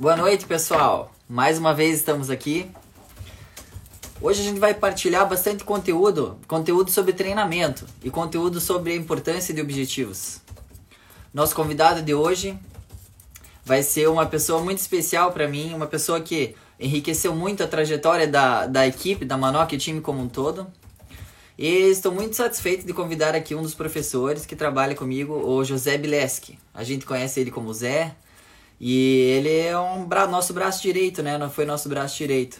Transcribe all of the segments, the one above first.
Boa noite, pessoal. Mais uma vez estamos aqui. Hoje a gente vai partilhar bastante conteúdo, conteúdo sobre treinamento e conteúdo sobre a importância de objetivos. Nosso convidado de hoje vai ser uma pessoa muito especial para mim, uma pessoa que enriqueceu muito a trajetória da, da equipe, da Manoc e time como um todo. E estou muito satisfeito de convidar aqui um dos professores que trabalha comigo, o José Bileski. A gente conhece ele como Zé, e ele é um bra nosso braço direito, né? Não foi nosso braço direito.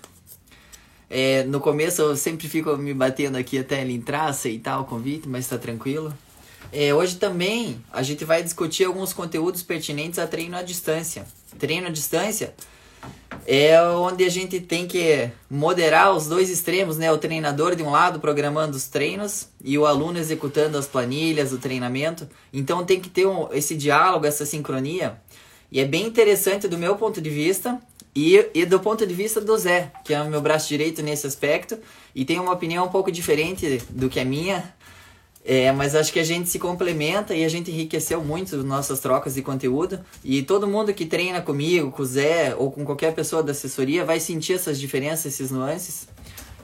É, no começo eu sempre fico me batendo aqui até ele entrar, aceitar o convite, mas está tranquilo. É, hoje também a gente vai discutir alguns conteúdos pertinentes a treino à distância. Treino à distância é onde a gente tem que moderar os dois extremos, né? O treinador de um lado programando os treinos e o aluno executando as planilhas, o treinamento. Então tem que ter um, esse diálogo, essa sincronia e é bem interessante do meu ponto de vista e, e do ponto de vista do Zé, que é o meu braço direito nesse aspecto e tem uma opinião um pouco diferente do que a minha. É, mas acho que a gente se complementa e a gente enriqueceu muito nossas trocas de conteúdo. E todo mundo que treina comigo, com o Zé ou com qualquer pessoa da assessoria vai sentir essas diferenças, esses nuances.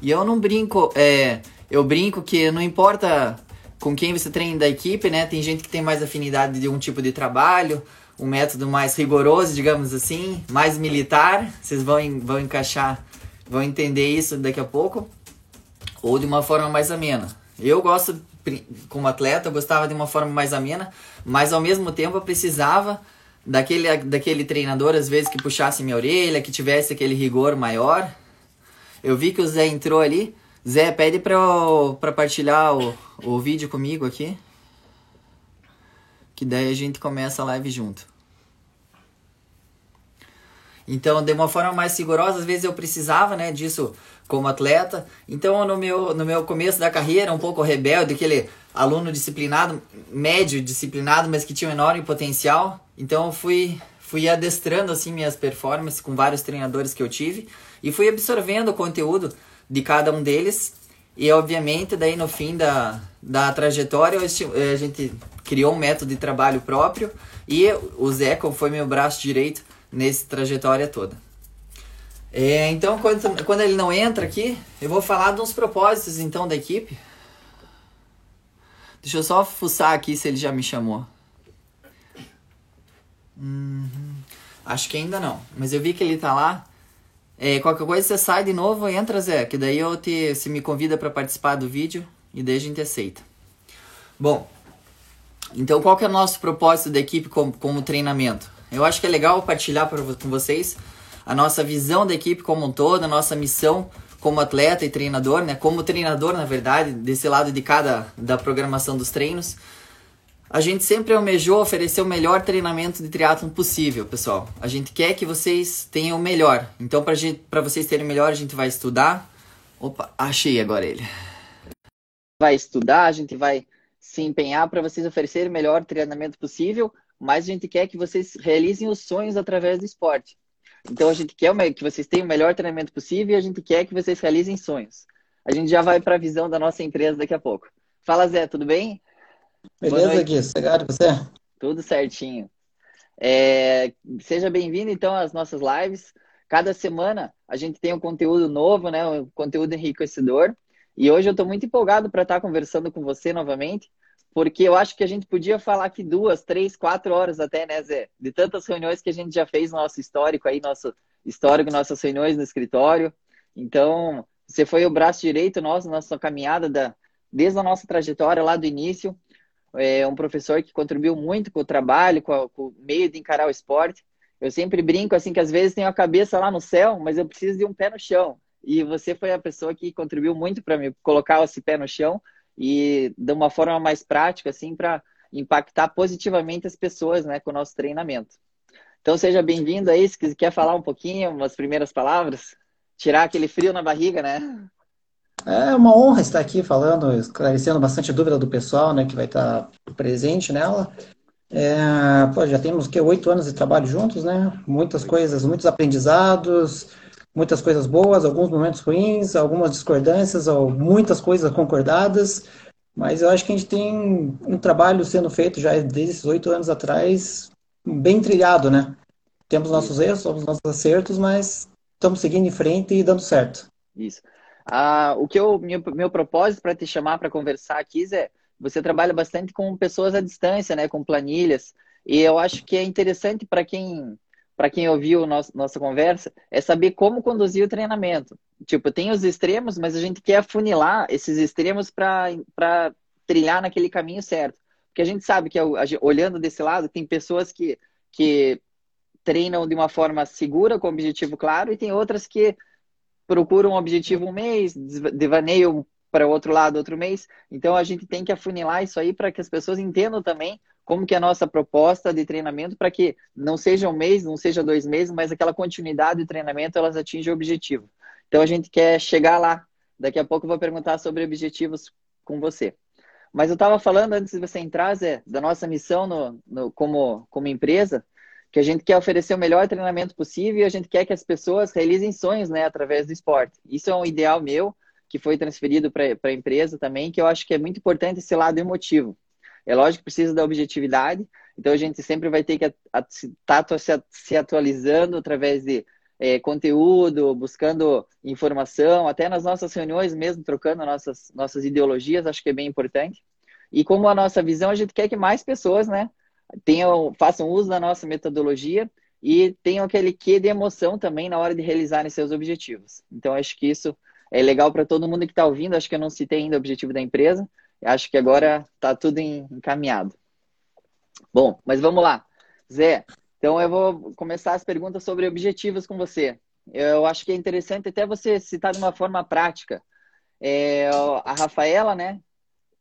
E eu não brinco, é, eu brinco que não importa com quem você treina da equipe, né? Tem gente que tem mais afinidade de um tipo de trabalho, um método mais rigoroso, digamos assim, mais militar. Vocês vão, vão encaixar, vão entender isso daqui a pouco. Ou de uma forma mais amena. Eu gosto, como atleta, eu gostava de uma forma mais amena, mas ao mesmo tempo eu precisava daquele, daquele treinador, às vezes, que puxasse minha orelha, que tivesse aquele rigor maior. Eu vi que o Zé entrou ali. Zé, pede pra, pra partilhar o, o vídeo comigo aqui que daí a gente começa a live junto. Então, de uma forma mais rigorosa, às vezes eu precisava, né, disso como atleta. Então, no meu, no meu começo da carreira, um pouco rebelde, aquele aluno disciplinado, médio disciplinado, mas que tinha um enorme potencial. Então, eu fui, fui adestrando, assim, minhas performances com vários treinadores que eu tive. E fui absorvendo o conteúdo de cada um deles. E, obviamente, daí no fim da, da trajetória, a gente criou um método de trabalho próprio e o Zeco foi meu braço direito nessa trajetória toda. É, então, quando, quando ele não entra aqui, eu vou falar uns propósitos então da equipe. Deixa eu só fuçar aqui se ele já me chamou. Uhum. Acho que ainda não, mas eu vi que ele tá lá. É, qualquer coisa você sai de novo entra, Zé, que daí eu te, se me convida para participar do vídeo e daí a gente aceita. Bom, então, qual que é o nosso propósito da equipe como, treinamento? Eu acho que é legal compartilhar pra, com vocês a nossa visão da equipe como um todo, a nossa missão como atleta e treinador, né? Como treinador, na verdade, desse lado de cada da programação dos treinos. A gente sempre almejou oferecer o melhor treinamento de triatlon possível, pessoal. A gente quer que vocês tenham o melhor. Então, para vocês terem o melhor, a gente vai estudar. Opa, achei agora ele. Vai estudar, a gente vai se empenhar para vocês oferecerem o melhor treinamento possível, mas a gente quer que vocês realizem os sonhos através do esporte. Então a gente quer que vocês tenham o melhor treinamento possível e a gente quer que vocês realizem sonhos. A gente já vai para a visão da nossa empresa daqui a pouco. Fala Zé, tudo bem? Beleza, Gui, obrigado você? Tudo certinho. É, seja bem-vindo então às nossas lives. Cada semana a gente tem um conteúdo novo, né? Um conteúdo enriquecedor. E hoje eu estou muito empolgado para estar tá conversando com você novamente, porque eu acho que a gente podia falar aqui duas, três, quatro horas até, né, Zé? De tantas reuniões que a gente já fez no nosso histórico aí, nosso histórico, nossas reuniões no escritório. Então, você foi o braço direito nosso, nossa caminhada da, desde a nossa trajetória lá do início. É um professor que contribuiu muito com o trabalho, com, a, com o meio de encarar o esporte. Eu sempre brinco assim que às vezes tenho a cabeça lá no céu, mas eu preciso de um pé no chão. E você foi a pessoa que contribuiu muito para mim colocar esse pé no chão e de uma forma mais prática, assim, para impactar positivamente as pessoas, né, com o nosso treinamento. Então, seja bem-vindo aí, se quer falar um pouquinho, umas primeiras palavras, tirar aquele frio na barriga, né? É uma honra estar aqui falando, esclarecendo bastante dúvida do pessoal, né, que vai estar presente nela. É, pô, já temos que oito anos de trabalho juntos, né? Muitas coisas, muitos aprendizados, muitas coisas boas, alguns momentos ruins, algumas discordâncias, ou muitas coisas concordadas, mas eu acho que a gente tem um trabalho sendo feito já desde esses oito anos atrás, bem trilhado, né? temos nossos erros, temos nossos acertos, mas estamos seguindo em frente e dando certo. Isso. Ah, o que eu, meu, meu propósito para te chamar para conversar aqui é você trabalha bastante com pessoas à distância, né, com planilhas, e eu acho que é interessante para quem para quem ouviu nosso, nossa conversa é saber como conduzir o treinamento. Tipo, tem os extremos, mas a gente quer afunilar esses extremos para trilhar naquele caminho certo. Porque a gente sabe que, olhando desse lado, tem pessoas que, que treinam de uma forma segura, com objetivo claro, e tem outras que procuram um objetivo um mês, devaneiam para o outro lado outro mês. Então a gente tem que afunilar isso aí para que as pessoas entendam também como que é a nossa proposta de treinamento para que não seja um mês, não seja dois meses, mas aquela continuidade de treinamento elas atinjam o objetivo. Então a gente quer chegar lá. Daqui a pouco eu vou perguntar sobre objetivos com você. Mas eu estava falando antes de você entrar, Zé, da nossa missão no, no, como, como empresa, que a gente quer oferecer o melhor treinamento possível e a gente quer que as pessoas realizem sonhos né, através do esporte. Isso é um ideal meu, que foi transferido para a empresa também, que eu acho que é muito importante esse lado emotivo. É lógico que precisa da objetividade, então a gente sempre vai ter que estar tá se atualizando através de é, conteúdo, buscando informação, até nas nossas reuniões mesmo, trocando nossas, nossas ideologias, acho que é bem importante. E como a nossa visão, a gente quer que mais pessoas, né, tenham, façam uso da nossa metodologia e tenham aquele quê de emoção também na hora de realizarem seus objetivos. Então, acho que isso é legal para todo mundo que está ouvindo. Acho que eu não citei ainda o objetivo da empresa. Acho que agora está tudo encaminhado. Bom, mas vamos lá. Zé, então eu vou começar as perguntas sobre objetivos com você. Eu acho que é interessante até você citar de uma forma prática. É, a Rafaela, né?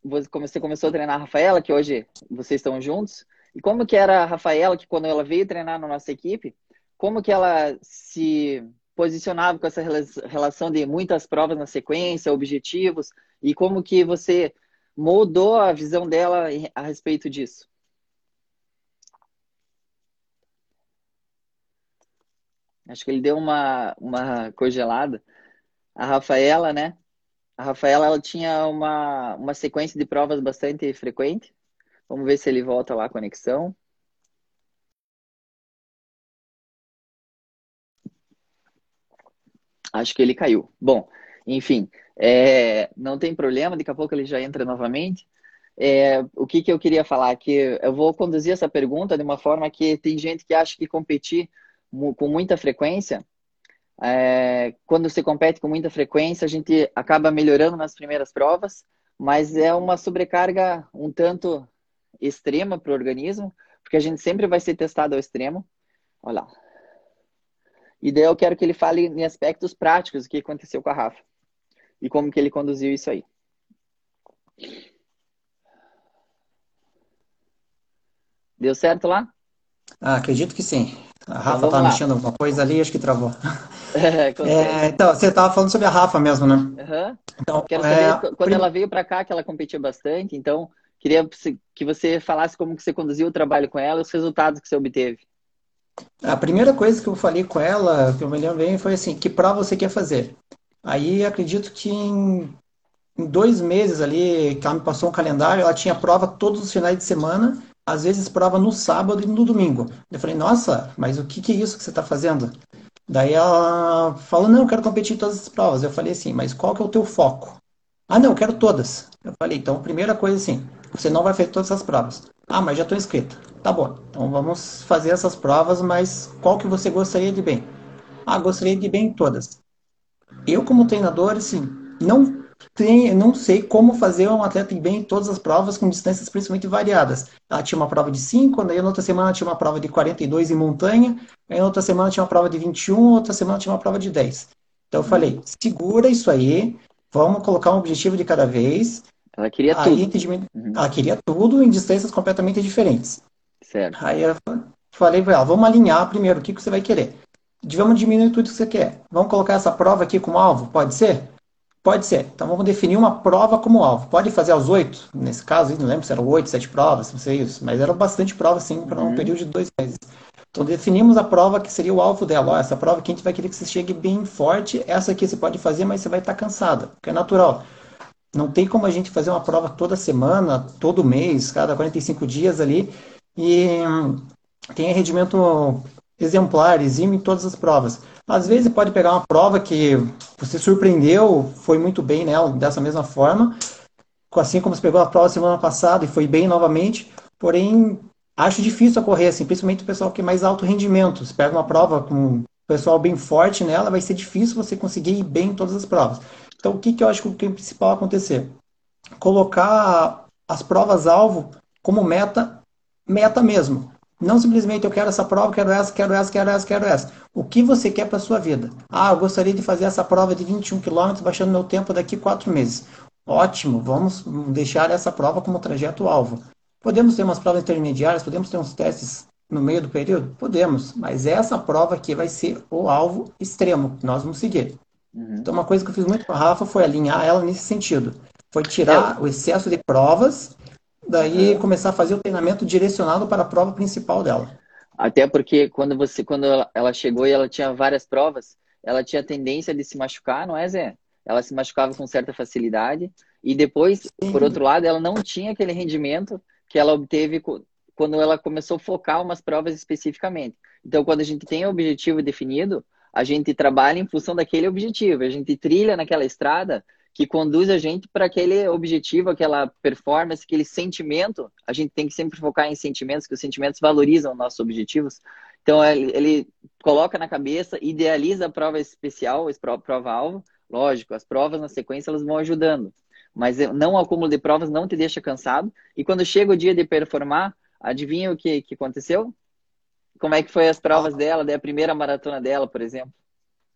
Você começou a treinar a Rafaela, que hoje vocês estão juntos. E como que era a Rafaela, que quando ela veio treinar na nossa equipe, como que ela se posicionava com essa relação de muitas provas na sequência, objetivos, e como que você mudou a visão dela a respeito disso? Acho que ele deu uma, uma congelada. A Rafaela, né? A Rafaela ela tinha uma, uma sequência de provas bastante frequente. Vamos ver se ele volta lá a conexão. Acho que ele caiu. Bom, enfim, é, não tem problema, daqui a pouco ele já entra novamente. É, o que, que eu queria falar? Que eu vou conduzir essa pergunta de uma forma que tem gente que acha que competir com muita frequência, é, quando você compete com muita frequência, a gente acaba melhorando nas primeiras provas, mas é uma sobrecarga um tanto extrema para o organismo, porque a gente sempre vai ser testado ao extremo. Olha lá. E daí eu quero que ele fale em aspectos práticos o que aconteceu com a Rafa e como que ele conduziu isso aí. Deu certo lá? Ah, acredito que sim. A Rafa então, tá mexendo alguma coisa ali, acho que travou. É, é, então, você estava falando sobre a Rafa mesmo, né? Uhum. Então, Quero saber, é, quando prim... ela veio para cá, que ela competia bastante, então queria que você falasse como que você conduziu o trabalho com ela e os resultados que você obteve. A primeira coisa que eu falei com ela, que eu me lembro bem, foi assim, que prova você quer fazer? Aí acredito que em, em dois meses ali, que ela me passou um calendário, ela tinha prova todos os finais de semana, às vezes prova no sábado e no domingo. Eu falei, nossa, mas o que, que é isso que você está fazendo? Daí ela falou, não, eu quero competir em todas as provas. Eu falei assim, mas qual que é o teu foco? Ah, não, eu quero todas. Eu falei, então, primeira coisa assim, você não vai fazer todas as provas. Ah, mas já estou inscrita. Tá bom, então vamos fazer essas provas, mas qual que você gostaria de bem? Ah, gostaria de bem em todas. Eu, como treinador, assim, não tem, não sei como fazer um atleta ir bem em todas as provas com distâncias principalmente variadas. Ela tinha uma prova de 5, daí na outra semana tinha uma prova de 42 em montanha, aí na outra semana tinha uma prova de 21, outra semana tinha uma prova de 10. Então eu falei, segura isso aí, vamos colocar um objetivo de cada vez. Ela queria aí, tudo. Uhum. Ela queria tudo em distâncias completamente diferentes. Certo. Aí eu falei para ela, vamos alinhar primeiro o que, que você vai querer. Vamos diminuir tudo que você quer. Vamos colocar essa prova aqui como alvo? Pode ser? Pode ser. Então vamos definir uma prova como alvo. Pode fazer as oito, nesse caso, não lembro se eram oito, sete provas, não sei isso, mas eram bastante provas, sim, para um uhum. período de dois meses. Então definimos a prova que seria o alvo dela. Ó, essa prova que a gente vai querer que você chegue bem forte, essa aqui você pode fazer, mas você vai estar cansada, porque é natural. Não tem como a gente fazer uma prova toda semana, todo mês, cada 45 dias ali, e hum, tem rendimento exemplar, exime em todas as provas. Às vezes pode pegar uma prova que você surpreendeu, foi muito bem nela dessa mesma forma, assim como você pegou a prova semana passada e foi bem novamente, porém acho difícil ocorrer assim, principalmente o pessoal que é mais alto rendimento. Você pega uma prova com um pessoal bem forte nela, vai ser difícil você conseguir ir bem em todas as provas. Então o que, que eu acho que é o principal acontecer? Colocar as provas-alvo como meta, meta mesmo. Não simplesmente eu quero essa prova, quero essa, quero essa, quero essa, quero essa. O que você quer para sua vida? Ah, eu gostaria de fazer essa prova de 21 km baixando meu tempo daqui quatro meses. Ótimo, vamos deixar essa prova como trajeto alvo. Podemos ter umas provas intermediárias, podemos ter uns testes no meio do período? Podemos, mas essa prova aqui vai ser o alvo extremo que nós vamos seguir. Uhum. Então, uma coisa que eu fiz muito com a Rafa foi alinhar ela nesse sentido. Foi tirar é. o excesso de provas daí começar a fazer o treinamento direcionado para a prova principal dela. Até porque quando você quando ela chegou e ela tinha várias provas, ela tinha tendência de se machucar, não é, Zé? Ela se machucava com certa facilidade e depois, Sim. por outro lado, ela não tinha aquele rendimento que ela obteve quando ela começou a focar umas provas especificamente. Então, quando a gente tem o objetivo definido, a gente trabalha em função daquele objetivo, a gente trilha naquela estrada que conduz a gente para aquele objetivo, aquela performance, aquele sentimento. A gente tem que sempre focar em sentimentos, que os sentimentos valorizam nossos objetivos. Então, ele, ele coloca na cabeça, idealiza a prova especial, a prova-alvo. Lógico, as provas na sequência elas vão ajudando. Mas não o acúmulo de provas não te deixa cansado. E quando chega o dia de performar, adivinha o que, que aconteceu? Como é que foi as provas ah. dela, da primeira maratona dela, por exemplo?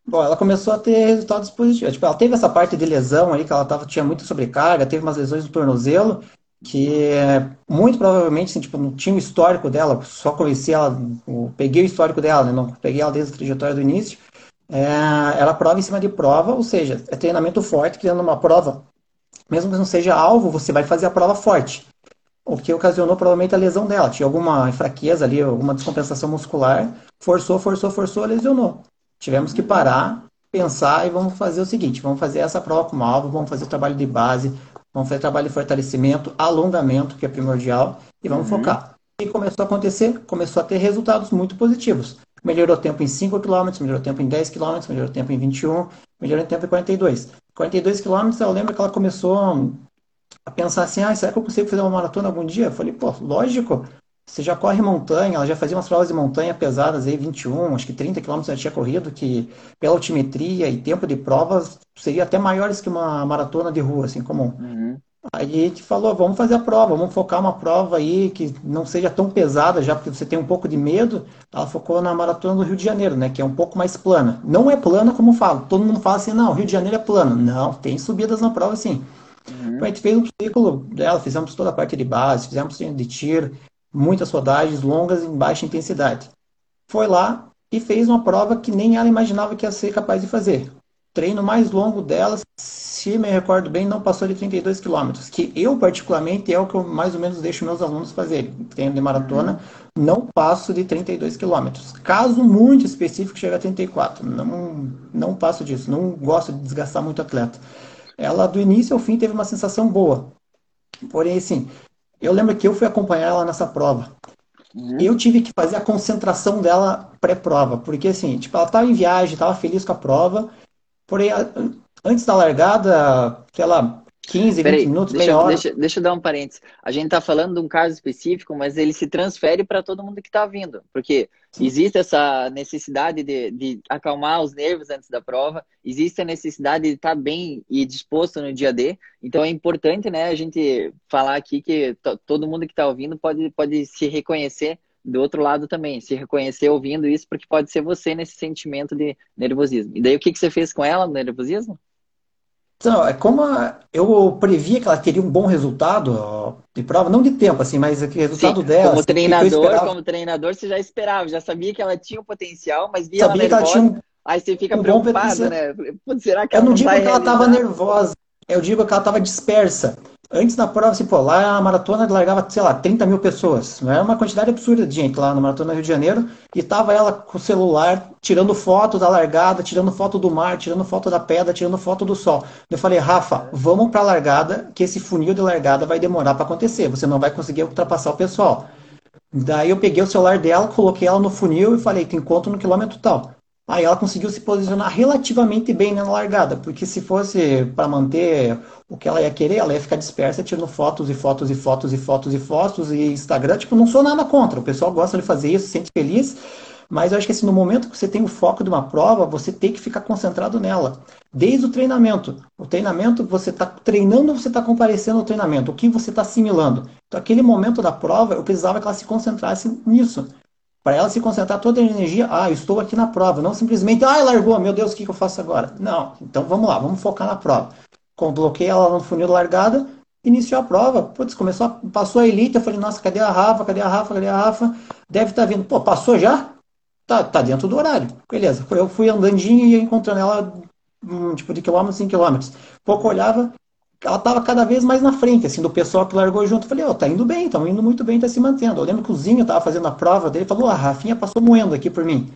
Bom, ela começou a ter resultados positivos. Tipo, ela teve essa parte de lesão aí, que ela tava, tinha muita sobrecarga, teve umas lesões no tornozelo, que muito provavelmente, assim, tipo, não tinha o histórico dela, só conheci ela, peguei o histórico dela, né, não peguei ela desde a trajetória do início. É, ela prova em cima de prova, ou seja, é treinamento forte, criando uma prova, mesmo que não seja alvo, você vai fazer a prova forte. O que ocasionou provavelmente a lesão dela. Tinha alguma fraqueza ali, alguma descompensação muscular, forçou, forçou, forçou, lesionou. Tivemos que parar, pensar e vamos fazer o seguinte: vamos fazer essa prova como alvo, vamos fazer o trabalho de base, vamos fazer trabalho de fortalecimento, alongamento, que é primordial, e vamos uhum. focar. E começou a acontecer, começou a ter resultados muito positivos. Melhorou o tempo em 5 km, melhorou o tempo em 10 km, melhorou o tempo em 21, melhorou o tempo em 42. 42 km, eu lembro que ela começou a pensar assim, ah, será que eu consigo fazer uma maratona algum dia? Eu falei, pô, lógico, você já corre montanha, ela já fazia umas provas de montanha pesadas aí, 21, acho que 30 quilômetros já tinha corrido, que pela altimetria e tempo de provas seria até maiores que uma maratona de rua, assim, comum. Uhum. Aí a gente falou, vamos fazer a prova, vamos focar uma prova aí que não seja tão pesada, já porque você tem um pouco de medo. Ela focou na maratona do Rio de Janeiro, né? Que é um pouco mais plana. Não é plana como falo. Todo mundo fala assim, não, Rio de Janeiro é plano. Não, tem subidas na prova sim. Uhum. A gente fez um ciclo dela, fizemos toda a parte de base, fizemos de tiro, muitas rodagens longas em baixa intensidade. Foi lá e fez uma prova que nem ela imaginava que ia ser capaz de fazer. O treino mais longo dela, se me recordo bem, não passou de 32 quilômetros, que eu particularmente é o que eu mais ou menos deixo meus alunos fazerem. Treino de maratona, uhum. não passo de 32 quilômetros. Caso muito específico, chega a 34. Não, não passo disso, não gosto de desgastar muito atleta. Ela, do início ao fim, teve uma sensação boa. Porém, assim, eu lembro que eu fui acompanhar ela nessa prova. Uhum. Eu tive que fazer a concentração dela pré-prova, porque assim, tipo, ela estava em viagem, estava feliz com a prova, porém, antes da largada, sei lá, 15, Peraí, 20 minutos, deixa, meia hora. Deixa, deixa eu dar um parênteses. A gente está falando de um caso específico, mas ele se transfere para todo mundo que está vindo. Porque. Existe essa necessidade de, de, acalmar os nervos antes da prova, existe a necessidade de estar bem e disposto no dia D. Então é importante né, a gente falar aqui que todo mundo que está ouvindo pode, pode se reconhecer do outro lado também, se reconhecer ouvindo isso, porque pode ser você nesse sentimento de nervosismo. E daí o que, que você fez com ela no nervosismo? Então, é como a, eu previa que ela teria um bom resultado de prova, não de tempo, assim, mas o resultado Sim, dela. Como assim, treinador, como treinador, você já esperava, já sabia que ela tinha um potencial, mas via sabia ela nervosa, que ela tinha um, aí você fica um preocupado, né? será que eu não, não digo que ela estava nervosa, eu digo que ela estava dispersa. Antes da prova, assim, pô, lá a maratona largava, sei lá, 30 mil pessoas. Não é uma quantidade absurda de gente lá na maratona Rio de Janeiro. E tava ela com o celular, tirando foto da largada, tirando foto do mar, tirando foto da pedra, tirando foto do sol. Eu falei, Rafa, vamos pra largada, que esse funil de largada vai demorar para acontecer. Você não vai conseguir ultrapassar o pessoal. Daí eu peguei o celular dela, coloquei ela no funil e falei, tem encontro no quilômetro tal. Aí ela conseguiu se posicionar relativamente bem na largada, porque se fosse para manter o que ela ia querer, ela ia ficar dispersa tirando fotos e fotos e fotos e fotos e fotos e Instagram, tipo, não sou nada contra, o pessoal gosta de fazer isso, se sente feliz, mas eu acho que assim, no momento que você tem o foco de uma prova, você tem que ficar concentrado nela. Desde o treinamento. O treinamento, você está treinando, você está comparecendo ao treinamento. O que você está assimilando. Então, aquele momento da prova, eu precisava que ela se concentrasse nisso. Para ela se concentrar toda a energia, ah, eu estou aqui na prova. Não simplesmente, ah, largou, meu Deus, o que, que eu faço agora? Não. Então, vamos lá, vamos focar na prova. Coloquei ela no funil largada, iniciou a prova. Putz, começou, passou a elite. Eu falei, nossa, cadê a Rafa? Cadê a Rafa? Cadê a Rafa? Deve estar tá vindo. Pô, passou já? Tá, tá dentro do horário. Beleza. Eu fui andandinho e encontrando ela, um, tipo, de quilômetros em quilômetros. Pouco olhava, ela estava cada vez mais na frente, assim, do pessoal que largou junto. Eu falei, ó, oh, tá indo bem, estamos indo muito bem, tá se mantendo. Eu lembro que o Zinho estava fazendo a prova dele, falou, a Rafinha passou moendo aqui por mim.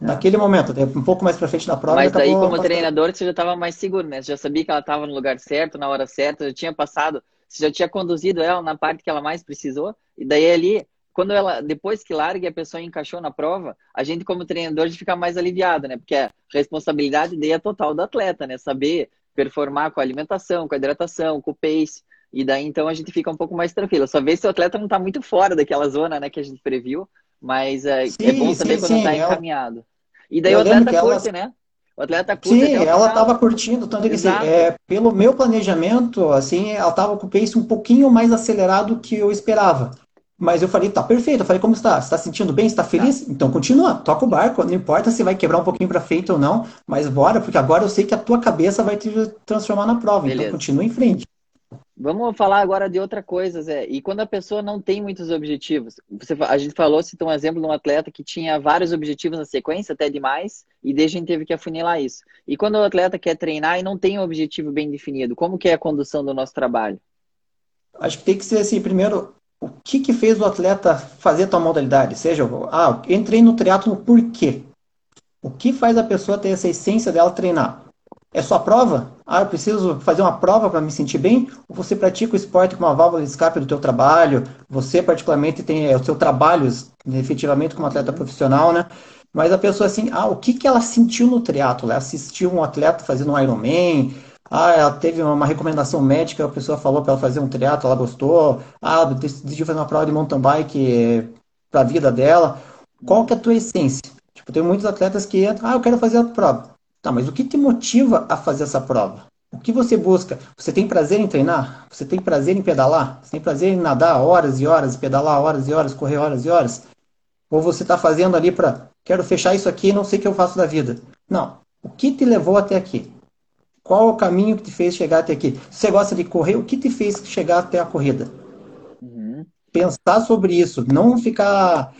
É. Naquele momento, um pouco mais pra frente da prova. Mas daí, como passando. treinador, você já estava mais seguro, né? Você já sabia que ela estava no lugar certo, na hora certa, já tinha passado, você já tinha conduzido ela na parte que ela mais precisou, e daí ali quando ela, depois que larga e a pessoa encaixou na prova, a gente como treinador de fica mais aliviado, né? Porque a responsabilidade daí é total do atleta, né? Saber performar com a alimentação, com a hidratação, com o pace. E daí então a gente fica um pouco mais tranquilo. Só ver se o atleta não está muito fora daquela zona, né, que a gente previu, mas é, sim, é bom saber sim, quando está encaminhado. E daí o atleta curte, ela... né? O atleta curte. Sim, ela estava curtindo, tanto que assim, é, pelo meu planejamento, assim, ela estava com o pace um pouquinho mais acelerado que eu esperava. Mas eu falei, tá perfeito. Eu falei, como está? Você está sentindo bem? está feliz? Tá. Então continua, toca o barco. Não importa se vai quebrar um pouquinho para frente ou não, mas bora, porque agora eu sei que a tua cabeça vai te transformar na prova. Então Beleza. Então continua em frente. Vamos falar agora de outra coisa, Zé. E quando a pessoa não tem muitos objetivos, você, a gente falou, citou um exemplo de um atleta que tinha vários objetivos na sequência, até demais, e desde a gente teve que afunilar isso. E quando o atleta quer treinar e não tem um objetivo bem definido, como que é a condução do nosso trabalho? Acho que tem que ser assim, primeiro, o que, que fez o atleta fazer tua modalidade? Seja, ah, entrei no triatlo por quê? O que faz a pessoa ter essa essência dela treinar? É só a prova? Ah, eu preciso fazer uma prova para me sentir bem? Ou você pratica o esporte como uma válvula de escape do teu trabalho? Você, particularmente, tem é, o seu trabalho, efetivamente, como atleta profissional, né? Mas a pessoa, assim, ah, o que, que ela sentiu no triatlo? Ela assistiu um atleta fazendo um Ironman, ah, ela teve uma recomendação médica, a pessoa falou para ela fazer um triatlo, ela gostou. Ah, decidiu fazer uma prova de mountain bike para a vida dela. Qual que é a tua essência? Tipo, tem muitos atletas que entram, ah, eu quero fazer a prova. Tá, mas o que te motiva a fazer essa prova? O que você busca? Você tem prazer em treinar? Você tem prazer em pedalar? Você tem prazer em nadar horas e horas, pedalar horas e horas, correr horas e horas? Ou você está fazendo ali para, quero fechar isso aqui e não sei o que eu faço da vida? Não. O que te levou até aqui? Qual o caminho que te fez chegar até aqui? Se você gosta de correr, o que te fez chegar até a corrida? Uhum. Pensar sobre isso, não ficar.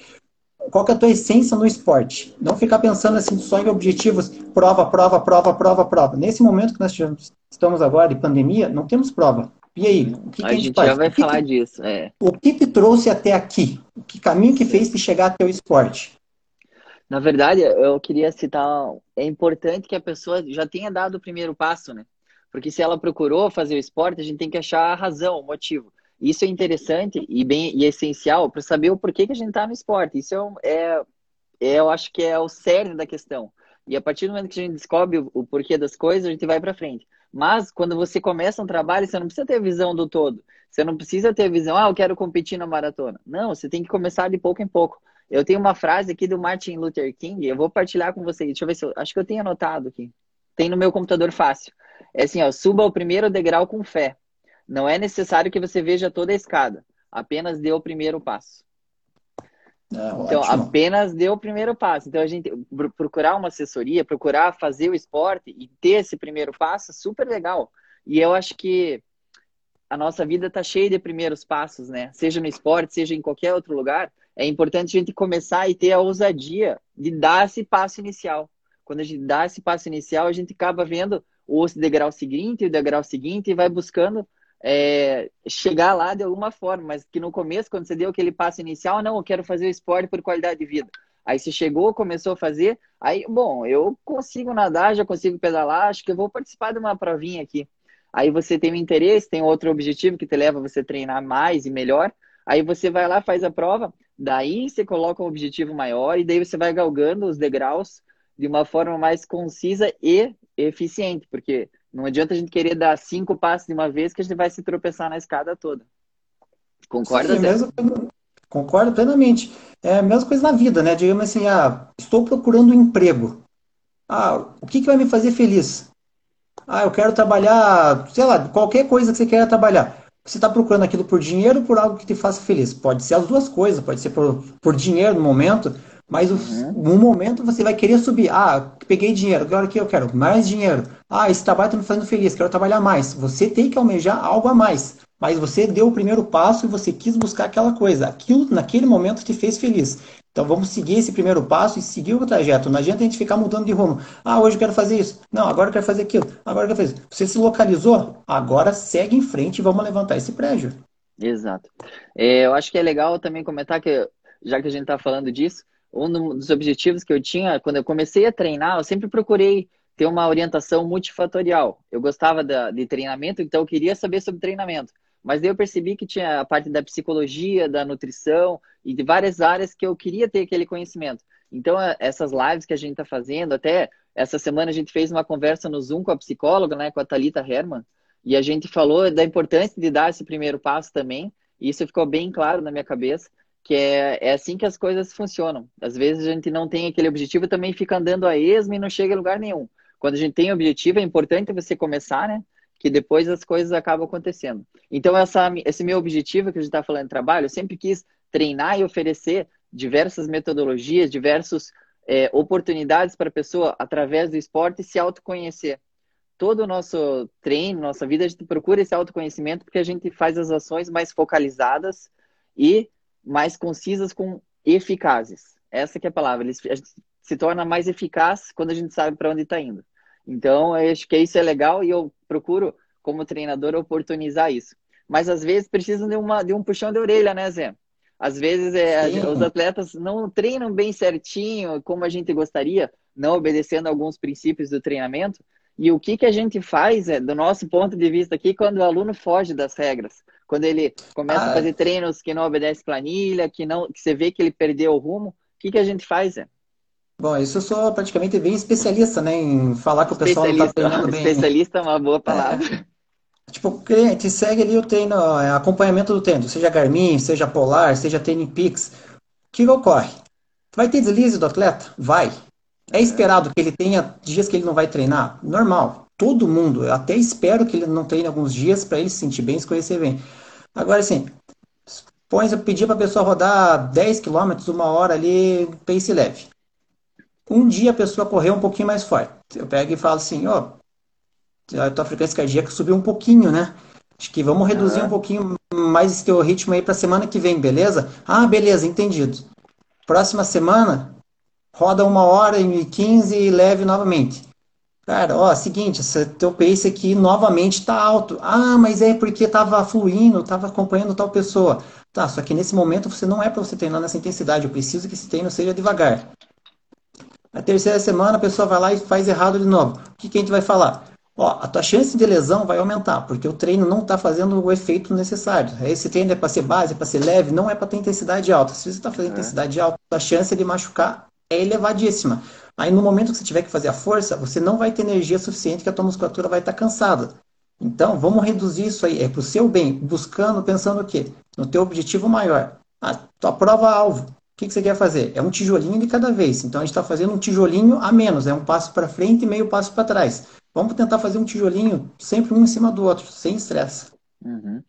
Qual é a tua essência no esporte? Não ficar pensando assim só em objetivos, prova, prova, prova, prova, prova. Nesse momento que nós estamos agora de pandemia, não temos prova. E aí, o que, a, que a gente, faz? já vai falar disso. É. O que te trouxe até aqui? O que caminho que fez te chegar até o esporte? Na verdade, eu queria citar, é importante que a pessoa já tenha dado o primeiro passo, né? Porque se ela procurou fazer o esporte, a gente tem que achar a razão, o motivo. Isso é interessante e bem e é essencial para saber o porquê que a gente está no esporte. Isso é, é, é, eu acho que é o cerne da questão. E a partir do momento que a gente descobre o, o porquê das coisas, a gente vai para frente. Mas quando você começa um trabalho, você não precisa ter visão do todo. Você não precisa ter visão, ah, eu quero competir na maratona. Não, você tem que começar de pouco em pouco. Eu tenho uma frase aqui do Martin Luther King, eu vou partilhar com vocês. Deixa eu ver se eu. Acho que eu tenho anotado aqui. Tem no meu computador fácil. É assim, ó, suba o primeiro degrau com fé. Não é necessário que você veja toda a escada. Apenas dê o primeiro passo. Ah, então, ótimo. apenas dê o primeiro passo. Então, a gente procurar uma assessoria, procurar fazer o esporte e ter esse primeiro passo, é super legal. E eu acho que a nossa vida está cheia de primeiros passos, né? Seja no esporte, seja em qualquer outro lugar é importante a gente começar e ter a ousadia de dar esse passo inicial. Quando a gente dá esse passo inicial, a gente acaba vendo o degrau seguinte, o degrau seguinte e vai buscando é, chegar lá de alguma forma. Mas que no começo, quando você deu aquele passo inicial, não, eu quero fazer o esporte por qualidade de vida. Aí você chegou, começou a fazer, aí, bom, eu consigo nadar, já consigo pedalar, acho que eu vou participar de uma provinha aqui. Aí você tem um interesse, tem outro objetivo que te leva a você treinar mais e melhor. Aí você vai lá, faz a prova, Daí você coloca um objetivo maior e daí você vai galgando os degraus de uma forma mais concisa e eficiente, porque não adianta a gente querer dar cinco passos de uma vez que a gente vai se tropeçar na escada toda. Concorda, Sim, mesmo, Concordo plenamente. É a mesma coisa na vida, né? Digamos assim, ah, estou procurando um emprego. Ah, o que, que vai me fazer feliz? Ah, eu quero trabalhar, sei lá, qualquer coisa que você queira trabalhar. Você está procurando aquilo por dinheiro ou por algo que te faça feliz? Pode ser as duas coisas, pode ser por, por dinheiro no momento, mas uhum. no momento você vai querer subir. Ah, peguei dinheiro, agora que eu quero mais dinheiro. Ah, esse trabalho está me fazendo feliz, quero trabalhar mais. Você tem que almejar algo a mais. Mas você deu o primeiro passo e você quis buscar aquela coisa. Aquilo naquele momento te fez feliz. Então vamos seguir esse primeiro passo e seguir o trajeto. Não adianta a gente ficar mudando de rumo. Ah, hoje eu quero fazer isso. Não, agora eu quero fazer aquilo. Agora eu quero fazer isso. Você se localizou? Agora segue em frente e vamos levantar esse prédio. Exato. É, eu acho que é legal também comentar que, já que a gente está falando disso, um dos objetivos que eu tinha quando eu comecei a treinar, eu sempre procurei ter uma orientação multifatorial. Eu gostava de treinamento, então eu queria saber sobre treinamento. Mas daí eu percebi que tinha a parte da psicologia, da nutrição e de várias áreas que eu queria ter aquele conhecimento. Então, é, essas lives que a gente está fazendo, até essa semana a gente fez uma conversa no Zoom com a psicóloga, né, com a Talita Herman, e a gente falou da importância de dar esse primeiro passo também, e isso ficou bem claro na minha cabeça, que é, é assim que as coisas funcionam. Às vezes a gente não tem aquele objetivo e também fica andando a esmo e não chega a lugar nenhum. Quando a gente tem objetivo, é importante você começar, né? Que depois as coisas acabam acontecendo. Então, essa, esse meu objetivo que a gente está falando de trabalho, eu sempre quis treinar e oferecer diversas metodologias, diversas é, oportunidades para a pessoa, através do esporte, se autoconhecer. Todo o nosso treino, nossa vida, a gente procura esse autoconhecimento porque a gente faz as ações mais focalizadas e mais concisas com eficazes. Essa que é a palavra. Ele se torna mais eficaz quando a gente sabe para onde está indo. Então, eu acho que isso é legal e eu procuro, como treinador, oportunizar isso. Mas às vezes precisam de, uma, de um puxão de orelha, né, Zé? Às vezes é, os atletas não treinam bem certinho, como a gente gostaria, não obedecendo alguns princípios do treinamento. E o que, que a gente faz, é, do nosso ponto de vista aqui, quando o aluno foge das regras? Quando ele começa ah. a fazer treinos que não obedece planilha, que não que você vê que ele perdeu o rumo, o que, que a gente faz? É? Bom, isso eu sou praticamente bem especialista, né, em falar que o pessoal não está treinando bem. Especialista é uma boa palavra. É, tipo, o cliente segue ali o treino, é, acompanhamento do treino, seja Garmin, seja Polar, seja Training Peaks. O que ocorre? Vai ter deslize do atleta? Vai. É esperado que ele tenha dias que ele não vai treinar? Normal. Todo mundo. Eu até espero que ele não treine alguns dias para ele se sentir bem, se conhecer bem. Agora, assim, põe, eu pedir para a pessoa rodar 10 km, uma hora ali, pace leve. Um dia a pessoa correu um pouquinho mais forte. Eu pego e falo assim, ó, a tua frequência cardíaca subiu um pouquinho, né? Acho que vamos reduzir um pouquinho mais esse teu ritmo aí para semana que vem, beleza? Ah, beleza, entendido. Próxima semana, roda uma hora e 15 e leve novamente. Cara, ó, seguinte, esse teu pace aqui novamente está alto. Ah, mas é porque estava fluindo, estava acompanhando tal pessoa. Tá, só que nesse momento você não é para você treinar nessa intensidade. Eu preciso que esse treino seja devagar. Na terceira semana, a pessoa vai lá e faz errado de novo. O que, que a gente vai falar? Ó, a tua chance de lesão vai aumentar, porque o treino não está fazendo o efeito necessário. Esse treino é para ser base, é para ser leve, não é para ter intensidade alta. Se você está fazendo é. intensidade alta, a chance de machucar é elevadíssima. Aí no momento que você tiver que fazer a força, você não vai ter energia suficiente que a tua musculatura vai estar tá cansada. Então, vamos reduzir isso aí. É para o seu bem, buscando, pensando o quê? No teu objetivo maior. A tua prova-alvo que, que você quer fazer? É um tijolinho de cada vez. Então a gente está fazendo um tijolinho a menos, é um passo para frente e meio passo para trás. Vamos tentar fazer um tijolinho sempre um em cima do outro, sem estresse. Uhum.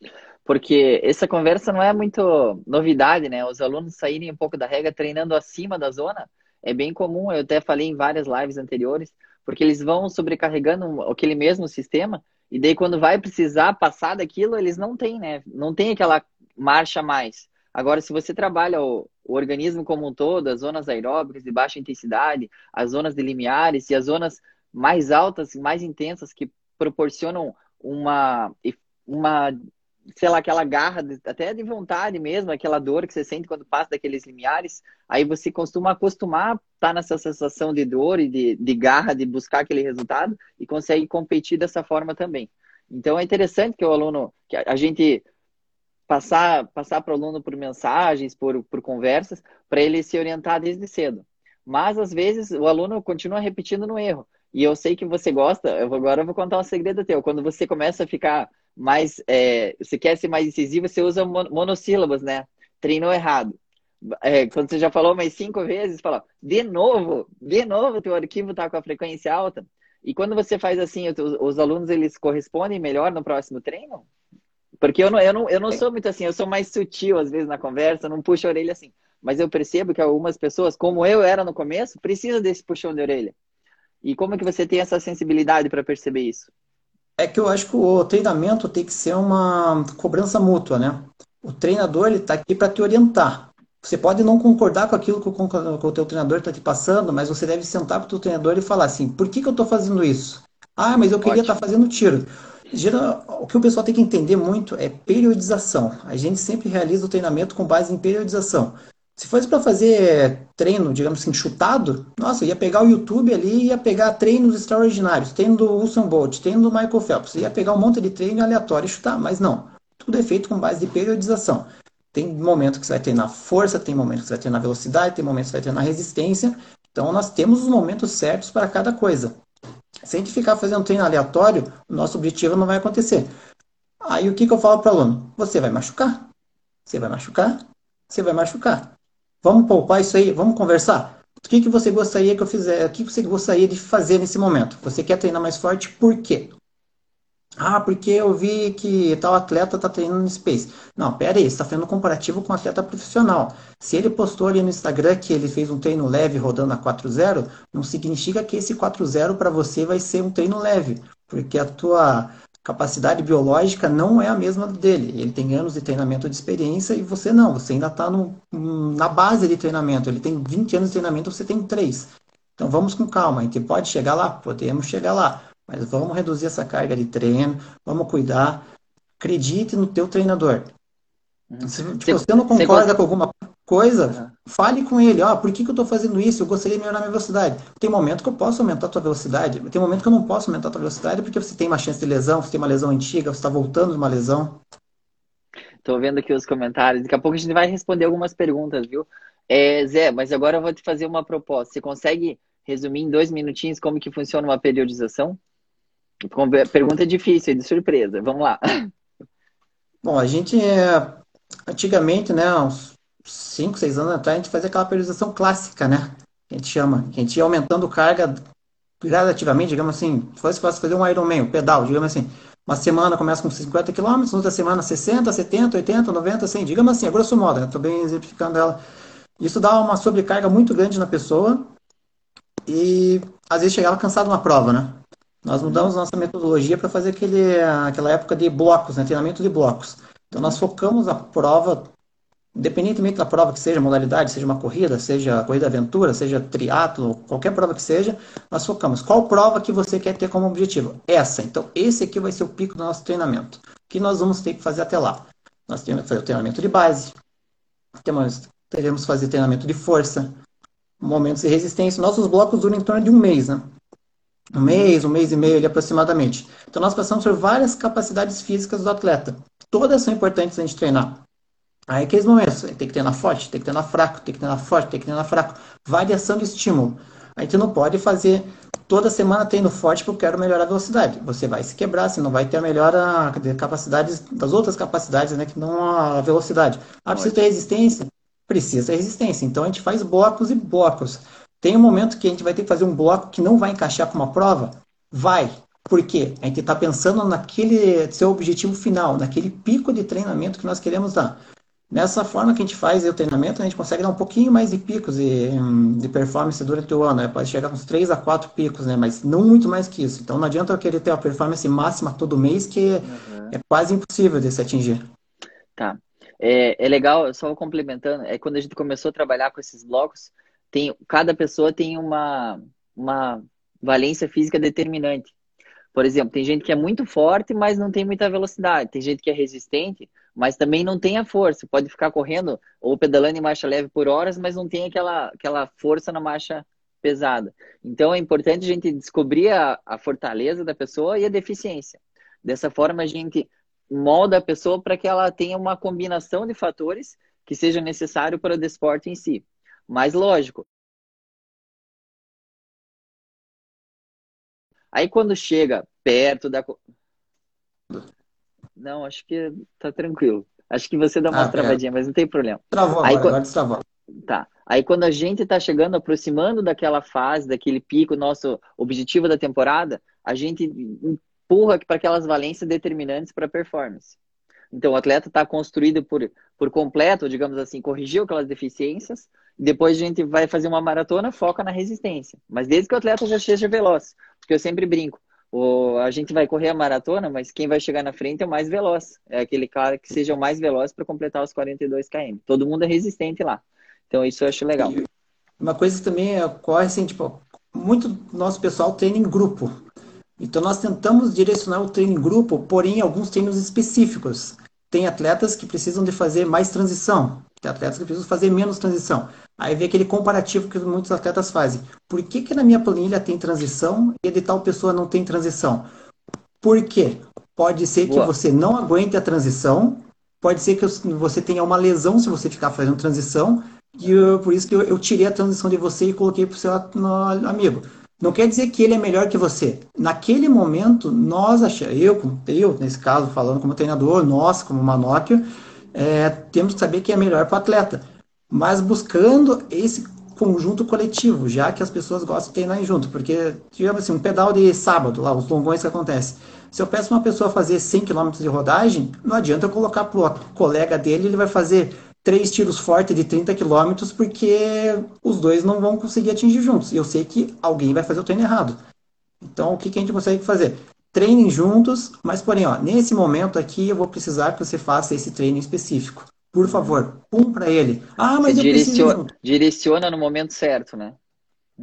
Porque essa conversa não é muito novidade, né? Os alunos saírem um pouco da regra treinando acima da zona é bem comum. Eu até falei em várias lives anteriores, porque eles vão sobrecarregando aquele mesmo sistema e daí quando vai precisar passar daquilo, eles não têm, né? Não tem aquela marcha mais. Agora, se você trabalha o organismo como um todo, as zonas aeróbicas de baixa intensidade, as zonas de limiares e as zonas mais altas, mais intensas, que proporcionam uma, uma sei lá, aquela garra, até de vontade mesmo, aquela dor que você sente quando passa daqueles limiares, aí você costuma acostumar estar tá nessa sensação de dor e de, de garra de buscar aquele resultado e consegue competir dessa forma também. Então é interessante que o aluno, que a gente passar passar para o aluno por mensagens, por, por conversas, para ele se orientar desde cedo. Mas às vezes o aluno continua repetindo no erro. E eu sei que você gosta, eu vou, agora eu vou contar um segredo teu. Quando você começa a ficar mais. É, você quer ser mais incisivo, você usa monossílabos, né? Treinou errado. É, quando você já falou mais cinco vezes, fala, de novo, de novo, teu arquivo está com a frequência alta. E quando você faz assim, os, alunos eles correspondem melhor no próximo treino? Porque eu não, eu, não, eu não sou muito assim, eu sou mais sutil às vezes na conversa, não puxo a orelha assim. Mas eu percebo que algumas pessoas, como eu era no começo, precisam desse puxão de orelha. E como é que você tem essa sensibilidade para perceber isso? É que eu acho que o treinamento tem que ser uma cobrança mútua, né? O treinador ele está aqui para te orientar. Você pode não concordar com aquilo que o, que o teu treinador está te passando, mas você deve sentar para o teu treinador e falar assim: por que, que eu estou fazendo isso? Ah, mas eu queria estar tá fazendo tiro. O que o pessoal tem que entender muito é periodização. A gente sempre realiza o treinamento com base em periodização. Se fosse para fazer treino, digamos assim, chutado, nossa, ia pegar o YouTube ali, ia pegar treinos extraordinários, treino do Usain Bolt, treino do Michael Phelps, ia pegar um monte de treino aleatório e chutar, mas não. Tudo é feito com base de periodização. Tem momento que você vai treinar força, tem momento que você vai treinar velocidade, tem momento que você vai treinar resistência. Então, nós temos os momentos certos para cada coisa. Se a gente ficar fazendo treino aleatório, o nosso objetivo não vai acontecer. Aí, o que, que eu falo para o aluno? Você vai machucar. Você vai machucar. Você vai machucar. Vamos poupar isso aí, vamos conversar. O que, que você gostaria que eu fizesse? O que você gostaria de fazer nesse momento? Você quer treinar mais forte? Por quê? Ah, porque eu vi que tal atleta está treinando no Space. Não, pera aí, você está fazendo um comparativo com um atleta profissional. Se ele postou ali no Instagram que ele fez um treino leve rodando a 4.0, não significa que esse 4.0 para você vai ser um treino leve, porque a tua capacidade biológica não é a mesma dele. Ele tem anos de treinamento de experiência e você não. Você ainda está na base de treinamento. Ele tem 20 anos de treinamento, você tem 3. Então vamos com calma. A gente pode chegar lá? Podemos chegar lá. Mas vamos reduzir essa carga de treino, vamos cuidar. Acredite no teu treinador. Uhum. Se, se você não concorda com alguma coisa, uhum. fale com ele. Ó, oh, por que, que eu estou fazendo isso? Eu gostaria de melhorar minha velocidade. Tem momento que eu posso aumentar a tua velocidade, tem momento que eu não posso aumentar a tua velocidade porque você tem uma chance de lesão, você tem uma lesão antiga, você está voltando de uma lesão. Estou vendo aqui os comentários. Daqui a pouco a gente vai responder algumas perguntas, viu? É, Zé, mas agora eu vou te fazer uma proposta. Você consegue resumir em dois minutinhos como que funciona uma periodização? Pergunta difícil, de surpresa. Vamos lá. Bom, a gente, antigamente, né, uns 5, 6 anos atrás, a gente fazia aquela periodização clássica, né? Que a gente chama. Que a gente ia aumentando carga gradativamente, digamos assim, se fosse fazer um Ironman, um pedal, digamos assim. Uma semana começa com 50 km, outra semana 60, 70, 80, 90, 100, digamos assim, a grosso modo, estou bem exemplificando ela. Isso dá uma sobrecarga muito grande na pessoa e às vezes chegava cansado na prova, né? Nós mudamos nossa metodologia para fazer aquele, aquela época de blocos, né? treinamento de blocos. Então nós focamos a prova independentemente da prova que seja, modalidade, seja uma corrida, seja corrida aventura, seja triatlo, qualquer prova que seja, nós focamos. Qual prova que você quer ter como objetivo? Essa. Então, esse aqui vai ser o pico do nosso treinamento. O que nós vamos ter que fazer até lá? Nós temos que fazer o treinamento de base, temos, teremos que fazer treinamento de força, momentos de resistência. Nossos blocos duram em torno de um mês, né? Um mês, um mês e meio ali aproximadamente. Então, nós passamos por várias capacidades físicas do atleta. Todas são importantes a gente treinar. Aí aqueles momentos, tem que treinar forte, tem que treinar fraco, tem que treinar forte, tem que treinar fraco. Variação de estímulo. A gente não pode fazer toda semana treino forte porque eu quero melhorar a velocidade. Você vai se quebrar, você não vai ter a melhora de capacidades, das outras capacidades, né, que não a velocidade. Ah, precisa ter resistência? Precisa ter resistência. Então a gente faz blocos e blocos. Tem um momento que a gente vai ter que fazer um bloco que não vai encaixar com uma prova? Vai. Por quê? A gente está pensando naquele seu objetivo final, naquele pico de treinamento que nós queremos dar. Nessa forma que a gente faz o treinamento, a gente consegue dar um pouquinho mais de picos de, de performance durante o ano. Né? Pode chegar uns 3 a 4 picos, né? mas não muito mais que isso. Então não adianta eu querer ter a performance máxima todo mês, que uhum. é quase impossível de se atingir. Tá. É, é legal, só complementando, é quando a gente começou a trabalhar com esses blocos, tem, cada pessoa tem uma, uma valência física determinante. Por exemplo, tem gente que é muito forte, mas não tem muita velocidade. Tem gente que é resistente, mas também não tem a força. Pode ficar correndo ou pedalando em marcha leve por horas, mas não tem aquela, aquela força na marcha pesada. Então é importante a gente descobrir a, a fortaleza da pessoa e a deficiência. Dessa forma, a gente molda a pessoa para que ela tenha uma combinação de fatores que seja necessário para o desporto em si. Mas lógico. Aí quando chega perto da Não, acho que tá tranquilo. Acho que você dá uma ah, travadinha, é. mas não tem problema. Travou, Aí, agora, agora Tá. Aí quando a gente está chegando, aproximando daquela fase, daquele pico, nosso objetivo da temporada, a gente empurra para aquelas valências determinantes para a performance. Então o atleta está construído por, por completo, digamos assim, corrigiu aquelas deficiências, depois a gente vai fazer uma maratona, foca na resistência. Mas desde que o atleta já seja veloz, porque eu sempre brinco, o, a gente vai correr a maratona, mas quem vai chegar na frente é o mais veloz. É aquele cara que seja o mais veloz para completar os 42 km. Todo mundo é resistente lá. Então isso eu acho legal. Uma coisa que também ocorre assim, tipo, muito nosso pessoal treina em grupo. Então nós tentamos direcionar o treino em grupo, porém alguns treinos específicos. Tem atletas que precisam de fazer mais transição, tem atletas que precisam fazer menos transição. Aí vem aquele comparativo que muitos atletas fazem. Por que, que na minha planilha tem transição e de tal pessoa não tem transição? Por quê? Pode ser Boa. que você não aguente a transição, pode ser que você tenha uma lesão se você ficar fazendo transição, e eu, por isso que eu, eu, tirei a transição de você e coloquei para o seu amigo. Não quer dizer que ele é melhor que você. Naquele momento, nós achamos, eu, eu, nesse caso, falando como treinador, nós, como Manóquio, é, temos que saber que é melhor para o atleta. Mas buscando esse conjunto coletivo, já que as pessoas gostam de treinar junto. Porque, digamos assim, um pedal de sábado, lá, os longões que acontecem. Se eu peço uma pessoa fazer 100 km de rodagem, não adianta eu colocar para o colega dele, ele vai fazer três tiros fortes de 30 km, porque os dois não vão conseguir atingir juntos. E eu sei que alguém vai fazer o treino errado. Então, o que, que a gente consegue fazer? Treinem juntos, mas porém, ó, nesse momento aqui eu vou precisar que você faça esse treino específico. Por favor, pum para ele. Ah, mas você eu direciona, direciona no momento certo, né?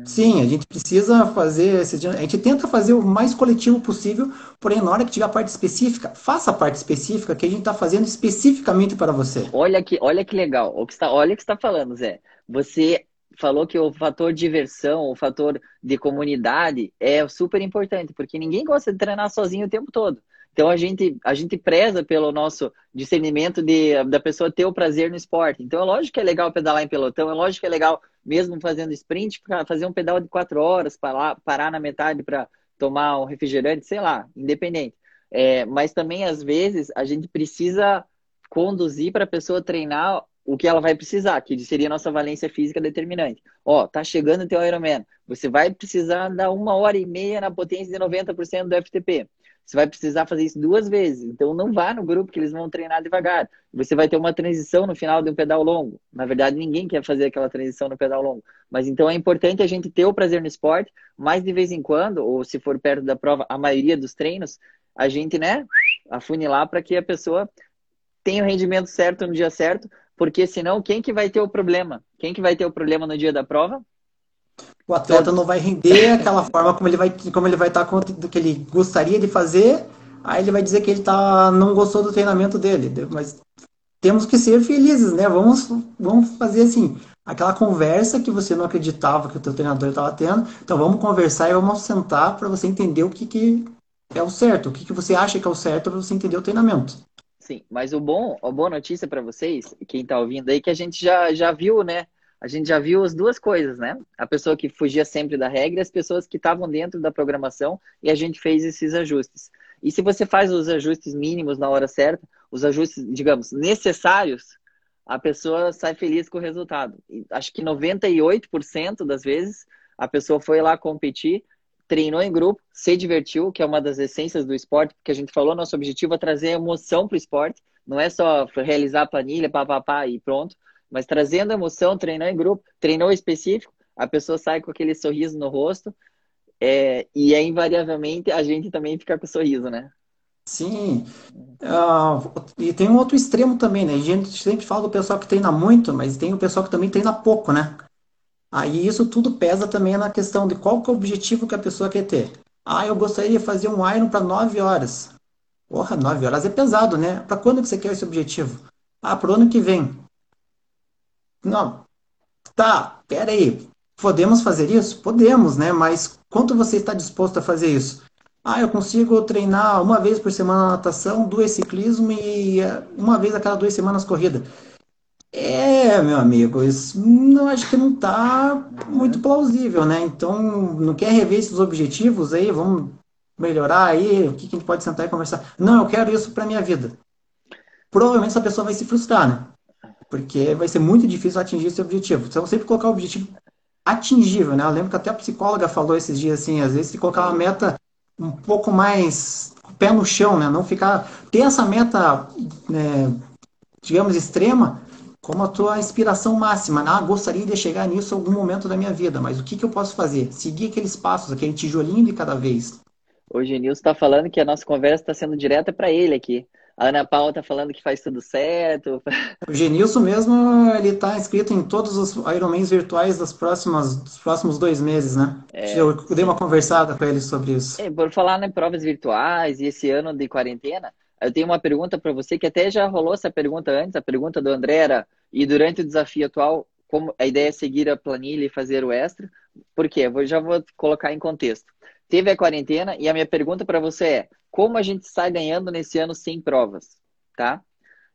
Sim, a gente precisa fazer, a gente tenta fazer o mais coletivo possível, porém na hora que tiver a parte específica, faça a parte específica que a gente está fazendo especificamente para você. Olha que, olha que legal, o que está, olha o que está falando, Zé. Você falou que o fator diversão, o fator de comunidade é super importante, porque ninguém gosta de treinar sozinho o tempo todo. Então a gente, a gente preza pelo nosso discernimento de, da pessoa ter o prazer no esporte. Então é lógico que é legal pedalar em pelotão, é lógico que é legal, mesmo fazendo sprint, fazer um pedal de quatro horas, parar, parar na metade para tomar um refrigerante, sei lá, independente. É, mas também, às vezes, a gente precisa conduzir para a pessoa treinar o que ela vai precisar, que seria a nossa valência física determinante. Ó, tá chegando o teu Ironman, você vai precisar dar uma hora e meia na potência de 90% do FTP. Você vai precisar fazer isso duas vezes. Então não vá no grupo que eles vão treinar devagar. Você vai ter uma transição no final de um pedal longo. Na verdade, ninguém quer fazer aquela transição no pedal longo. Mas então é importante a gente ter o prazer no esporte, mas de vez em quando, ou se for perto da prova, a maioria dos treinos, a gente, né, afunilar para que a pessoa tenha o rendimento certo no dia certo, porque senão quem que vai ter o problema? Quem que vai ter o problema no dia da prova? O atleta não vai render aquela forma como ele vai como ele vai estar tá do que ele gostaria de fazer. Aí ele vai dizer que ele tá não gostou do treinamento dele. Mas temos que ser felizes né? Vamos vamos fazer assim. Aquela conversa que você não acreditava que o teu treinador estava tendo. Então vamos conversar e vamos sentar para você entender o que, que é o certo. O que, que você acha que é o certo para você entender o treinamento. Sim mas o bom a boa notícia para vocês quem está ouvindo aí que a gente já já viu né a gente já viu as duas coisas, né? A pessoa que fugia sempre da regra as pessoas que estavam dentro da programação e a gente fez esses ajustes. E se você faz os ajustes mínimos na hora certa, os ajustes, digamos, necessários, a pessoa sai feliz com o resultado. E acho que 98% das vezes a pessoa foi lá competir, treinou em grupo, se divertiu, que é uma das essências do esporte, porque a gente falou, nosso objetivo é trazer emoção para o esporte, não é só realizar a planilha, pá, e pronto mas trazendo emoção, treinou em grupo, treinou específico, a pessoa sai com aquele sorriso no rosto, é, e é invariavelmente a gente também fica com sorriso, né? Sim. Uh, e tem um outro extremo também, né? A gente sempre fala do pessoal que treina muito, mas tem o pessoal que também treina pouco, né? Aí isso tudo pesa também na questão de qual que é o objetivo que a pessoa quer ter. Ah, eu gostaria de fazer um Iron para 9 horas. Porra, 9 horas é pesado, né? Para quando que você quer esse objetivo? Ah, para o ano que vem. Não, tá, pera aí. Podemos fazer isso? Podemos, né? Mas quanto você está disposto a fazer isso? Ah, eu consigo treinar uma vez por semana natação, duas ciclismo e eh, uma vez a cada duas semanas corrida. É, meu amigo, isso não acho que não está muito plausível, né? Então, não quer rever esses objetivos aí? Vamos melhorar aí? O que, que a gente pode sentar e conversar? Não, eu quero isso para minha vida. Provavelmente essa pessoa vai se frustrar, né? Porque vai ser muito difícil atingir esse objetivo. Então, sempre colocar o objetivo atingível, né? Eu lembro que até a psicóloga falou esses dias assim, às vezes se colocar uma meta um pouco mais pé no chão, né? Não ficar ter essa meta, né, digamos extrema, como a tua inspiração máxima. Ah, gostaria de chegar nisso em algum momento da minha vida, mas o que, que eu posso fazer? Seguir aqueles passos, aquele tijolinho de cada vez. O Genilson está falando que a nossa conversa está sendo direta para ele aqui. A Ana Paula tá falando que faz tudo certo. O Genilson mesmo, ele tá inscrito em todos os Ironmans virtuais das próximas, dos próximos dois meses, né? É, eu dei uma conversada com ele sobre isso. É, por falar em né, provas virtuais e esse ano de quarentena, eu tenho uma pergunta para você que até já rolou essa pergunta antes. A pergunta do André era, e durante o desafio atual, como a ideia é seguir a planilha e fazer o extra? Por quê? Eu já vou colocar em contexto. Teve a quarentena e a minha pergunta para você é, como a gente sai ganhando nesse ano sem provas, tá?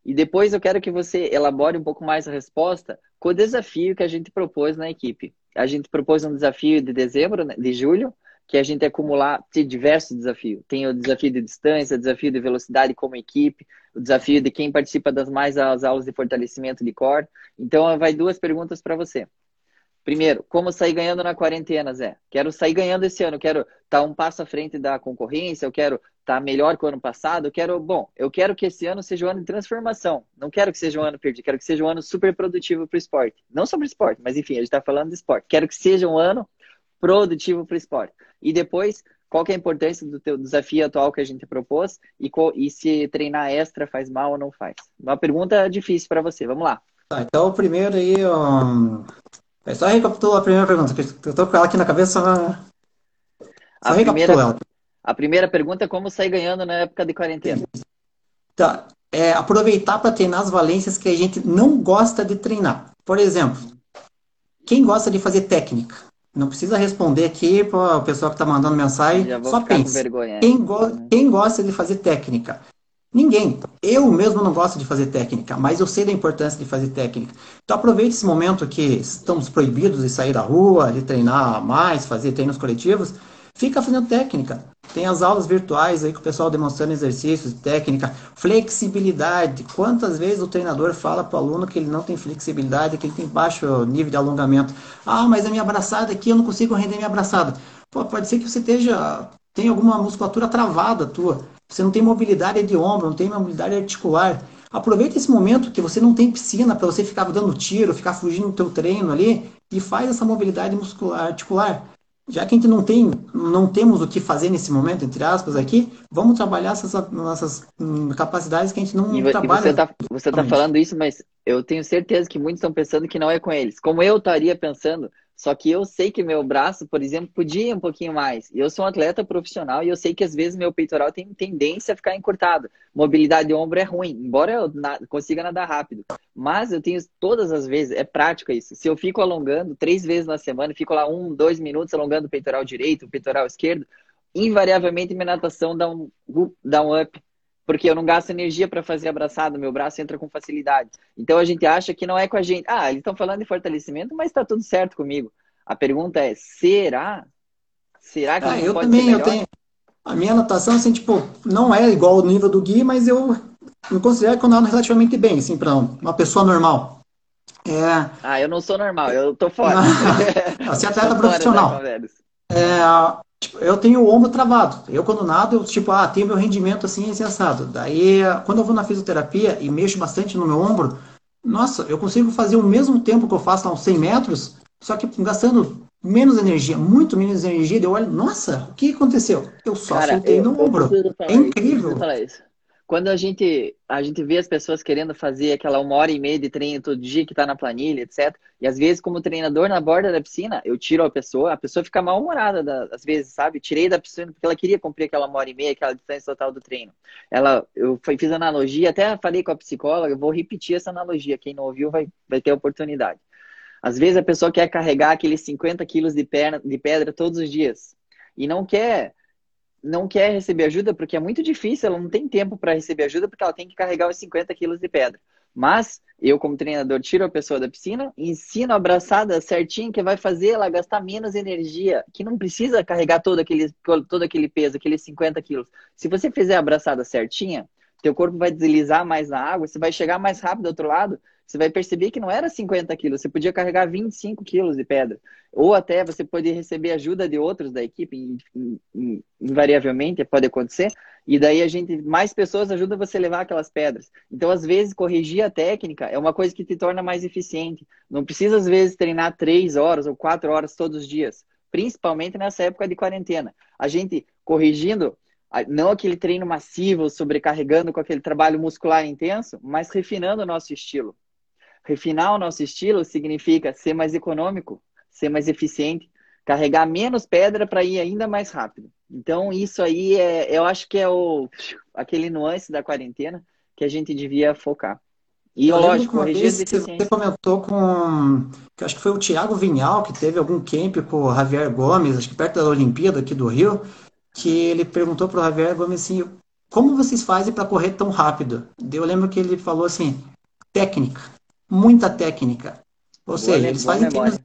E depois eu quero que você elabore um pouco mais a resposta com o desafio que a gente propôs na equipe. A gente propôs um desafio de dezembro, né, de julho, que a gente acumular tem diversos desafios. Tem o desafio de distância, o desafio de velocidade como equipe, o desafio de quem participa das mais as aulas de fortalecimento de core. Então, vai duas perguntas para você. Primeiro, como sair ganhando na quarentena, Zé? Quero sair ganhando esse ano, quero estar tá um passo à frente da concorrência, eu quero estar tá melhor que o ano passado, eu quero, bom, eu quero que esse ano seja um ano de transformação. Não quero que seja um ano perdido, quero que seja um ano super produtivo para o esporte. Não sobre esporte, mas enfim, a gente está falando de esporte. Quero que seja um ano produtivo para o esporte. E depois, qual que é a importância do teu desafio atual que a gente propôs e, e se treinar extra faz mal ou não faz? Uma pergunta difícil para você, vamos lá. Tá, então, o primeiro aí, um, é só recapitular a primeira pergunta, que eu tô com ela aqui na cabeça. Só a primeira, ela. A primeira pergunta é como sair ganhando na época de quarentena. Tá. É aproveitar para treinar as valências que a gente não gosta de treinar. Por exemplo, quem gosta de fazer técnica? Não precisa responder aqui para o pessoal que está mandando mensagem. Só pense. Quem, go quem gosta de fazer técnica? Ninguém. Eu mesmo não gosto de fazer técnica, mas eu sei da importância de fazer técnica. Então aproveite esse momento que estamos proibidos de sair da rua, de treinar mais, fazer treinos coletivos. Fica fazendo técnica. Tem as aulas virtuais aí com o pessoal demonstrando exercícios, técnica, flexibilidade. Quantas vezes o treinador fala para o aluno que ele não tem flexibilidade, que ele tem baixo nível de alongamento? Ah, mas a minha abraçada aqui eu não consigo render minha abraçada. Pô, pode ser que você esteja tem alguma musculatura travada tua. Você não tem mobilidade de ombro, não tem mobilidade articular. Aproveita esse momento que você não tem piscina para você ficar dando tiro, ficar fugindo do teu treino ali e faz essa mobilidade muscular articular. Já que a gente não tem, não temos o que fazer nesse momento, entre aspas, aqui, vamos trabalhar essas nossas hum, capacidades que a gente não e, trabalha. E você está você tá falando isso, mas eu tenho certeza que muitos estão pensando que não é com eles. Como eu estaria pensando, só que eu sei que meu braço, por exemplo, podia ir um pouquinho mais. Eu sou um atleta profissional e eu sei que às vezes meu peitoral tem tendência a ficar encurtado. Mobilidade de ombro é ruim, embora eu consiga nadar rápido. Mas eu tenho todas as vezes, é prático isso. Se eu fico alongando três vezes na semana, fico lá um, dois minutos alongando o peitoral direito, o peitoral esquerdo, invariavelmente minha natação dá um, dá um up porque eu não gasto energia para fazer abraçado, meu braço entra com facilidade. Então a gente acha que não é com a gente. Ah, eles estão falando de fortalecimento, mas está tudo certo comigo. A pergunta é: será? Será que ah, eu também eu tenho a minha anotação assim, tipo, não é igual ao nível do Gui, mas eu me considero que eu nado relativamente bem, assim, para uma pessoa normal. É... Ah, eu não sou normal, eu tô fora. Você é atleta profissional. É, Tipo, eu tenho o ombro travado. Eu, quando nado, eu, tipo, ah, tenho meu rendimento assim, sensado. Daí, quando eu vou na fisioterapia e mexo bastante no meu ombro, nossa, eu consigo fazer o mesmo tempo que eu faço lá uns 100 metros, só que gastando menos energia, muito menos energia. Eu olho, nossa, o que aconteceu? Eu só Cara, soltei eu, no ombro. É incrível. Isso, quando a gente, a gente vê as pessoas querendo fazer aquela uma hora e meia de treino todo dia que está na planilha, etc. E às vezes, como treinador na borda da piscina, eu tiro a pessoa, a pessoa fica mal-humorada, às vezes, sabe? Tirei da piscina porque ela queria cumprir aquela uma hora e meia, aquela distância total do treino. Ela, eu fiz analogia, até falei com a psicóloga, eu vou repetir essa analogia. Quem não ouviu vai, vai ter oportunidade. Às vezes a pessoa quer carregar aqueles 50 quilos de, perna, de pedra todos os dias e não quer não quer receber ajuda porque é muito difícil, ela não tem tempo para receber ajuda porque ela tem que carregar os 50 quilos de pedra. Mas eu, como treinador, tiro a pessoa da piscina, ensino a abraçada certinho que vai fazer ela gastar menos energia, que não precisa carregar todo aquele, todo aquele peso, aqueles 50 quilos. Se você fizer a abraçada certinha, teu corpo vai deslizar mais na água, você vai chegar mais rápido do outro lado, você vai perceber que não era 50 quilos, você podia carregar 25 quilos de pedra. Ou até você pode receber ajuda de outros da equipe, invariavelmente pode acontecer, e daí a gente, mais pessoas ajudam você a levar aquelas pedras. Então, às vezes, corrigir a técnica é uma coisa que te torna mais eficiente. Não precisa, às vezes, treinar três horas ou quatro horas todos os dias, principalmente nessa época de quarentena. A gente corrigindo, não aquele treino massivo, sobrecarregando com aquele trabalho muscular intenso, mas refinando o nosso estilo. Refinar o nosso estilo significa ser mais econômico, ser mais eficiente, carregar menos pedra para ir ainda mais rápido. Então, isso aí é, eu acho que é o aquele nuance da quarentena que a gente devia focar. E, eu lógico, corrigir as Você comentou com, que acho que foi o Thiago Vinhal, que teve algum camp com o Javier Gomes, acho que perto da Olimpíada aqui do Rio, que ele perguntou para o Javier Gomes assim, como vocês fazem para correr tão rápido? Eu lembro que ele falou assim, técnica, muita técnica. Ou Boa seja, eles fazem treinos,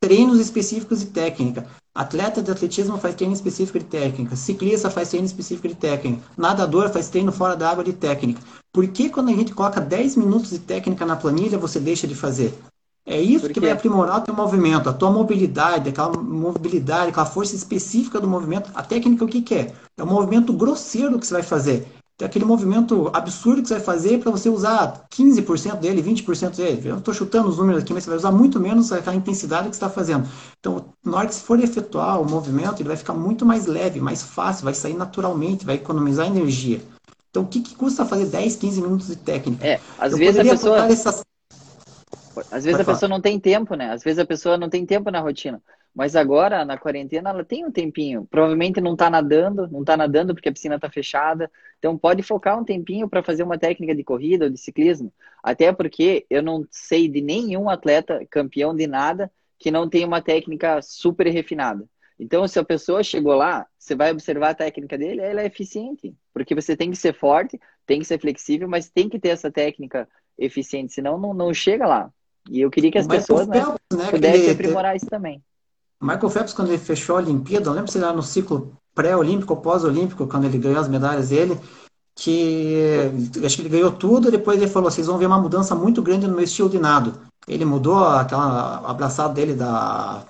treinos específicos de técnica. Atleta de atletismo faz treino específico de técnica. Ciclista faz treino específico de técnica. Nadador faz treino fora da água de técnica. Por que quando a gente coloca 10 minutos de técnica na planilha, você deixa de fazer? É isso que vai aprimorar o teu movimento, a tua mobilidade, aquela mobilidade, aquela força específica do movimento. A técnica o que, que é? É o movimento grosseiro que você vai fazer. Tem aquele movimento absurdo que você vai fazer para você usar 15% dele, 20% dele. Eu estou chutando os números aqui, mas você vai usar muito menos aquela intensidade que você está fazendo. Então, na hora que você for efetuar o movimento, ele vai ficar muito mais leve, mais fácil, vai sair naturalmente, vai economizar energia. Então, o que, que custa fazer 10, 15 minutos de técnica? É, às Eu vezes a pessoa... Essas... Às vezes Pode a falar. pessoa não tem tempo, né? Às vezes a pessoa não tem tempo na rotina. Mas agora, na quarentena, ela tem um tempinho. Provavelmente não está nadando, não está nadando porque a piscina está fechada. Então pode focar um tempinho para fazer uma técnica de corrida ou de ciclismo. Até porque eu não sei de nenhum atleta campeão de nada que não tem uma técnica super refinada. Então, se a pessoa chegou lá, você vai observar a técnica dele, ela é eficiente. Porque você tem que ser forte, tem que ser flexível, mas tem que ter essa técnica eficiente, senão não, não chega lá. E eu queria que as pessoas né, né, pudessem aprimorar isso também. Michael Phelps, quando ele fechou a Olimpíada, não lembro se ele era no ciclo pré-olímpico ou pós-olímpico, quando ele ganhou as medalhas dele, que acho que ele ganhou tudo, depois ele falou, vocês vão ver uma mudança muito grande no meu estilo de nado. Ele mudou aquela abraçada dele da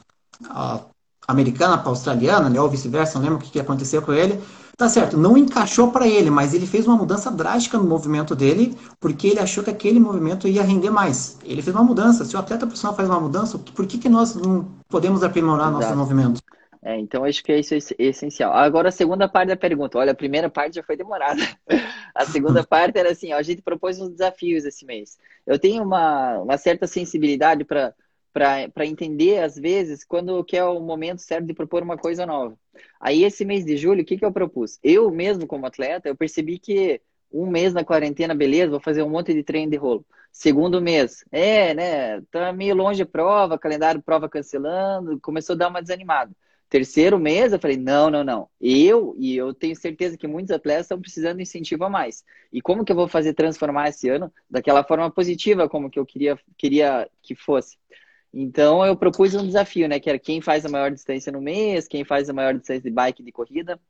americana para australiana, né, ou vice-versa, não lembro o que, que aconteceu com ele, Tá certo, não encaixou para ele, mas ele fez uma mudança drástica no movimento dele, porque ele achou que aquele movimento ia render mais. Ele fez uma mudança. Se o atleta profissional faz uma mudança, por que, que nós não podemos aprimorar Exato. nossos movimentos? É, então acho que isso é essencial. Agora a segunda parte da pergunta. Olha, a primeira parte já foi demorada. A segunda parte era assim, ó, a gente propôs uns desafios esse mês. Eu tenho uma, uma certa sensibilidade para para entender, às vezes, quando que é o momento certo de propor uma coisa nova. Aí, esse mês de julho, o que, que eu propus? Eu mesmo, como atleta, eu percebi que um mês na quarentena, beleza, vou fazer um monte de treino de rolo. Segundo mês, é, né, tá meio longe a prova, calendário prova cancelando, começou a dar uma desanimada. Terceiro mês, eu falei, não, não, não. Eu, e eu tenho certeza que muitos atletas estão precisando de incentivo a mais. E como que eu vou fazer transformar esse ano daquela forma positiva como que eu queria, queria que fosse? Então eu propus um desafio, né? Que era quem faz a maior distância no mês, quem faz a maior distância de bike de corrida,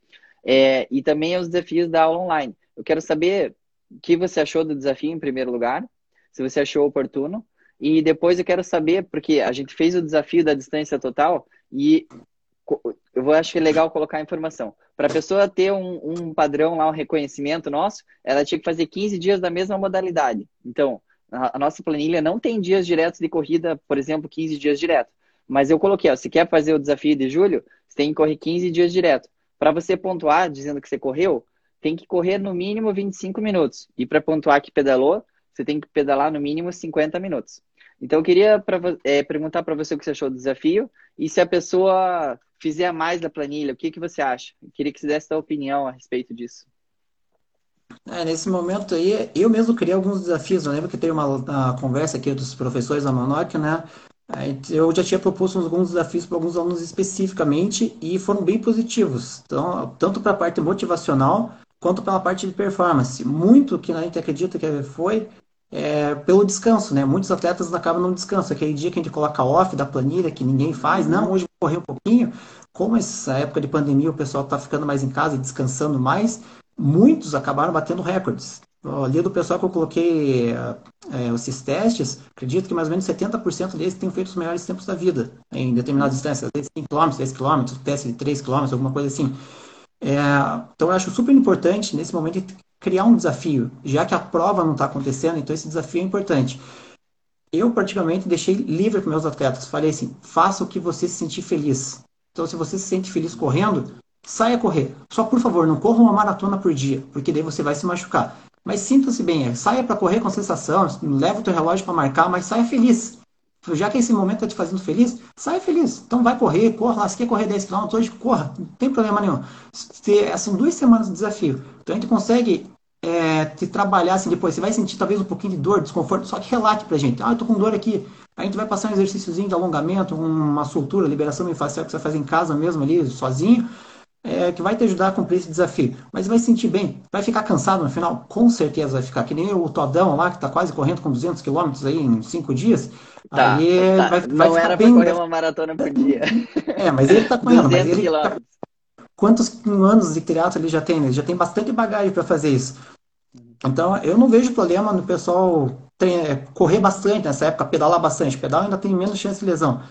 é, e também os desafios da aula online. Eu quero saber o que você achou do desafio em primeiro lugar, se você achou oportuno, e depois eu quero saber, porque a gente fez o desafio da distância total e eu vou acho legal colocar a informação. Para a pessoa ter um, um padrão lá, um reconhecimento nosso, ela tinha que fazer 15 dias da mesma modalidade. Então, a nossa planilha não tem dias diretos de corrida, por exemplo, 15 dias direto. Mas eu coloquei, ó, se quer fazer o desafio de julho, você tem que correr 15 dias direto. Para você pontuar dizendo que você correu, tem que correr no mínimo 25 minutos. E para pontuar que pedalou, você tem que pedalar no mínimo 50 minutos. Então eu queria pra, é, perguntar para você o que você achou do desafio e se a pessoa fizer mais da planilha, o que, que você acha? Eu queria que você desse sua opinião a respeito disso. É, nesse momento aí, eu mesmo criei alguns desafios. Eu lembro que teve uma, uma conversa aqui dos professores da Manoc, né? Eu já tinha proposto alguns desafios para alguns alunos especificamente e foram bem positivos. Então, tanto para a parte motivacional quanto pela parte de performance. Muito que a gente acredita que foi é, pelo descanso, né? Muitos atletas acabam no descanso. Aquele dia que a gente coloca off da planilha, que ninguém faz, não, hoje vou correr um pouquinho. Como essa época de pandemia o pessoal está ficando mais em casa e descansando mais, muitos acabaram batendo recordes. Ali do pessoal que eu coloquei é, esses testes, acredito que mais ou menos 70% deles têm feito os melhores tempos da vida, em determinadas distâncias, às vezes 5 km, 10 km, teste de 3 km, alguma coisa assim. É, então eu acho super importante, nesse momento, criar um desafio, já que a prova não está acontecendo, então esse desafio é importante. Eu, praticamente, deixei livre para meus atletas. Falei assim: faça o que você se sentir feliz. Então, se você se sente feliz correndo, saia correr. Só, por favor, não corra uma maratona por dia, porque daí você vai se machucar. Mas sinta-se bem, é, saia para correr com sensação, leva o teu relógio para marcar, mas saia feliz. Já que esse momento está te fazendo feliz, saia feliz. Então vai correr, corra lá. Se quer correr 10 km hoje, corra. Não tem problema nenhum. São duas semanas de desafio. Então a gente consegue é, te trabalhar assim depois. Você vai sentir talvez um pouquinho de dor, desconforto, só que relate pra gente. Ah, eu tô com dor aqui. A gente vai passar um exercíciozinho de alongamento, uma soltura, liberação miofascial que você faz em casa mesmo ali, sozinho, é, que vai te ajudar a cumprir esse desafio. Mas vai sentir bem. Vai ficar cansado no final? Com certeza vai ficar. Que nem o Todão lá, que tá quase correndo com 200 km aí em 5 dias. Tá, aí tá. vai, vai Não era bem... pra correr uma maratona por dia. É, mas ele tá correndo. mas ele tá... Quantos anos de triatlo ele já tem? Ele já tem bastante bagagem para fazer isso. Então, eu não vejo problema no pessoal é, correr bastante nessa época, pedalar bastante. Pedal ainda tem menos chance de lesão.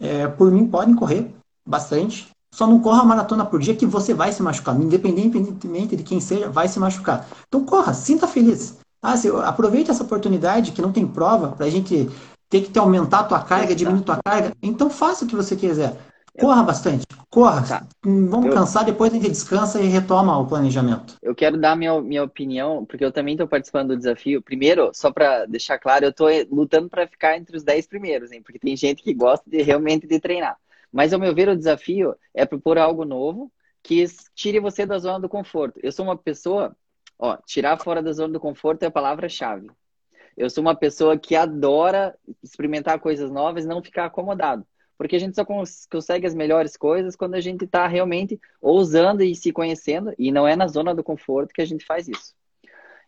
É, por mim, podem correr bastante. Só não corra a maratona por dia que você vai se machucar. Independentemente de quem seja, vai se machucar. Então, corra, sinta feliz. Ah, se, aproveite essa oportunidade que não tem prova para a gente ter que te aumentar a tua carga, diminuir a tua carga. Então, faça o que você quiser. Corra bastante, corra. Tá. Vamos eu, cansar, depois a gente descansa e retoma o planejamento. Eu quero dar minha, minha opinião, porque eu também estou participando do desafio. Primeiro, só para deixar claro, eu estou lutando para ficar entre os 10 primeiros, hein? porque tem gente que gosta de realmente de treinar. Mas, ao meu ver, o desafio é propor algo novo que tire você da zona do conforto. Eu sou uma pessoa, ó, tirar fora da zona do conforto é a palavra-chave. Eu sou uma pessoa que adora experimentar coisas novas e não ficar acomodado porque a gente só consegue as melhores coisas quando a gente está realmente ousando e se conhecendo, e não é na zona do conforto que a gente faz isso.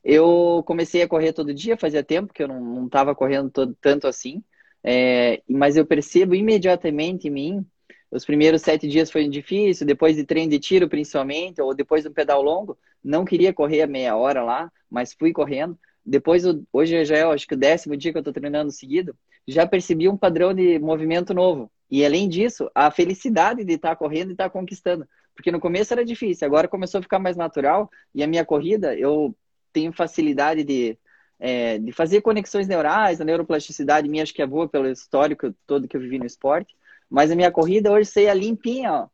Eu comecei a correr todo dia, fazia tempo que eu não estava correndo todo, tanto assim, é, mas eu percebo imediatamente em mim, os primeiros sete dias foi difícil, depois de treino de tiro principalmente, ou depois do pedal longo, não queria correr a meia hora lá, mas fui correndo. Depois, hoje já é, acho que o décimo dia que eu estou treinando seguido, já percebi um padrão de movimento novo. E além disso, a felicidade de estar correndo e estar conquistando. Porque no começo era difícil, agora começou a ficar mais natural. E a minha corrida, eu tenho facilidade de, é, de fazer conexões neurais, a neuroplasticidade minha acho que é boa pelo histórico todo que eu vivi no esporte. Mas a minha corrida hoje seria limpinha, ó.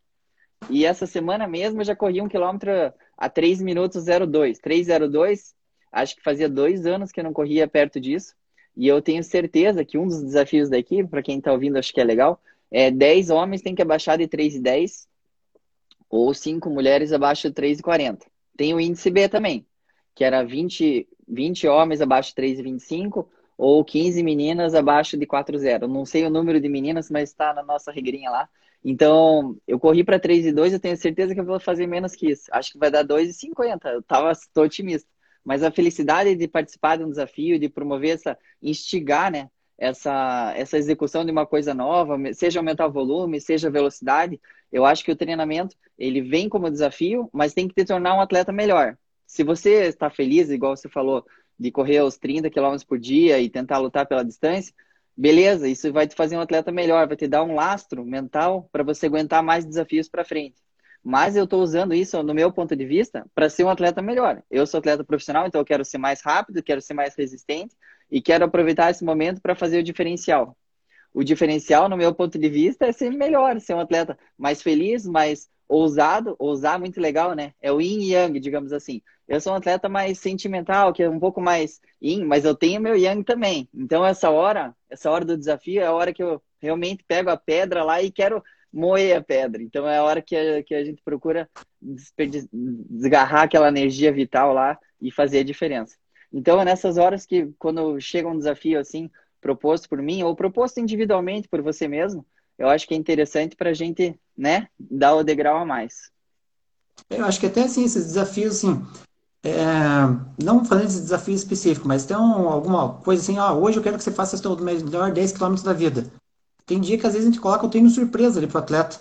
E essa semana mesmo eu já corri um quilômetro a 3 minutos 02. 302, acho que fazia dois anos que eu não corria perto disso. E eu tenho certeza que um dos desafios da equipe, para quem está ouvindo, acho que é legal, é, 10 homens tem que abaixar de 3,10 ou 5 mulheres abaixo de 3,40. Tem o índice B também, que era 20, 20 homens abaixo de 3,25 ou 15 meninas abaixo de 4,0. Não sei o número de meninas, mas está na nossa regrinha lá. Então, eu corri para 3,2, eu tenho certeza que eu vou fazer menos que isso. Acho que vai dar 2,50. Eu tava, tô otimista. Mas a felicidade de participar de um desafio, de promover essa, instigar, né? essa, essa execução de uma coisa nova, seja aumentar o volume, seja velocidade, eu acho que o treinamento ele vem como desafio, mas tem que te tornar um atleta melhor. Se você está feliz, igual você falou, de correr aos 30 km por dia e tentar lutar pela distância, beleza, isso vai te fazer um atleta melhor, vai te dar um lastro mental para você aguentar mais desafios para frente. Mas eu estou usando isso, no meu ponto de vista, para ser um atleta melhor. Eu sou atleta profissional, então eu quero ser mais rápido, quero ser mais resistente, e quero aproveitar esse momento para fazer o diferencial. O diferencial, no meu ponto de vista, é ser melhor, ser um atleta mais feliz, mais ousado. Ousar, muito legal, né? É o yin e yang, digamos assim. Eu sou um atleta mais sentimental, que é um pouco mais yin, mas eu tenho meu yang também. Então, essa hora, essa hora do desafio é a hora que eu realmente pego a pedra lá e quero moer a pedra. Então, é a hora que a, que a gente procura desgarrar aquela energia vital lá e fazer a diferença. Então é nessas horas que, quando chega um desafio assim, proposto por mim ou proposto individualmente por você mesmo, eu acho que é interessante para a gente, né, dar o degrau a mais. Eu acho que até assim, esses desafios, assim, é, não fazendo esse desafio específico, mas tem um, alguma coisa assim, ah, hoje eu quero que você faça o melhor 10 km da vida. Tem dia que às vezes a gente coloca o treino surpresa ali pro atleta.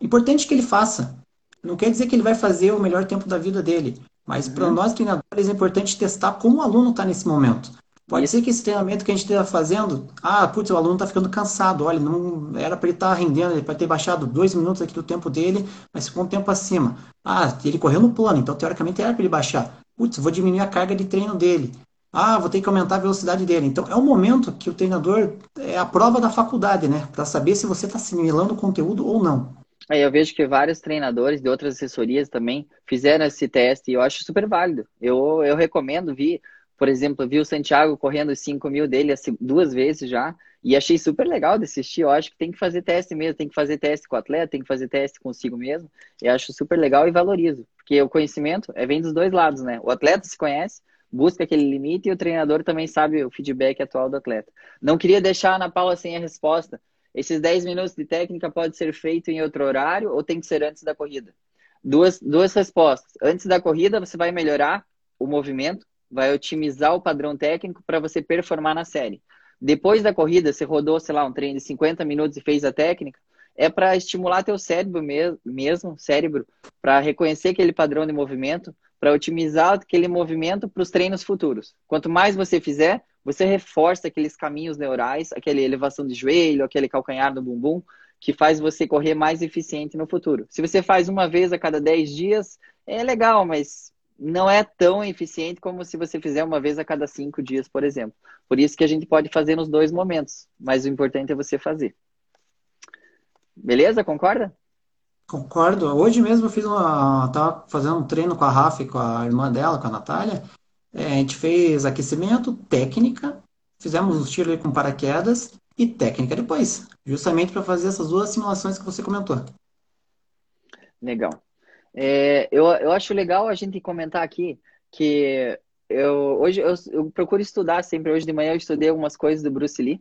Importante que ele faça. Não quer dizer que ele vai fazer o melhor tempo da vida dele, mas uhum. para nós treinadores é importante testar como o aluno está nesse momento. Pode ser que esse treinamento que a gente esteja fazendo, ah, putz, o aluno está ficando cansado, olha, não era para ele estar tá rendendo, ele pode ter baixado dois minutos aqui do tempo dele, mas ficou um tempo acima. Ah, ele correu no plano, então teoricamente era para ele baixar. Putz, vou diminuir a carga de treino dele. Ah, vou ter que aumentar a velocidade dele. Então é o momento que o treinador é a prova da faculdade, né? Para saber se você está assimilando o conteúdo ou não. Aí eu vejo que vários treinadores de outras assessorias também fizeram esse teste e eu acho super válido. Eu, eu recomendo, vi por exemplo, vi o Santiago correndo os 5 mil dele duas vezes já, e achei super legal de assistir. Eu acho que tem que fazer teste mesmo, tem que fazer teste com o atleta, tem que fazer teste consigo mesmo. E acho super legal e valorizo, porque o conhecimento é, vem dos dois lados, né? O atleta se conhece, busca aquele limite e o treinador também sabe o feedback atual do atleta. Não queria deixar a Ana Paula sem a resposta. Esses 10 minutos de técnica pode ser feito em outro horário ou tem que ser antes da corrida? Duas, duas respostas. Antes da corrida, você vai melhorar o movimento, vai otimizar o padrão técnico para você performar na série. Depois da corrida, você rodou, sei lá, um treino de 50 minutos e fez a técnica, é para estimular teu cérebro mesmo, cérebro, para reconhecer aquele padrão de movimento, para otimizar aquele movimento para os treinos futuros. Quanto mais você fizer, você reforça aqueles caminhos neurais, aquela elevação de joelho, aquele calcanhar no bumbum, que faz você correr mais eficiente no futuro. Se você faz uma vez a cada 10 dias, é legal, mas não é tão eficiente como se você fizer uma vez a cada cinco dias, por exemplo. Por isso que a gente pode fazer nos dois momentos, mas o importante é você fazer. Beleza? Concorda? Concordo. Hoje mesmo eu fiz uma. Tava fazendo um treino com a Rafa e com a irmã dela, com a Natália. É, a gente fez aquecimento, técnica, fizemos o tiro com paraquedas e técnica depois, justamente para fazer essas duas simulações que você comentou. Legal. É, eu, eu acho legal a gente comentar aqui que eu hoje eu, eu, procuro estudar sempre. Hoje de manhã eu estudei algumas coisas do Bruce Lee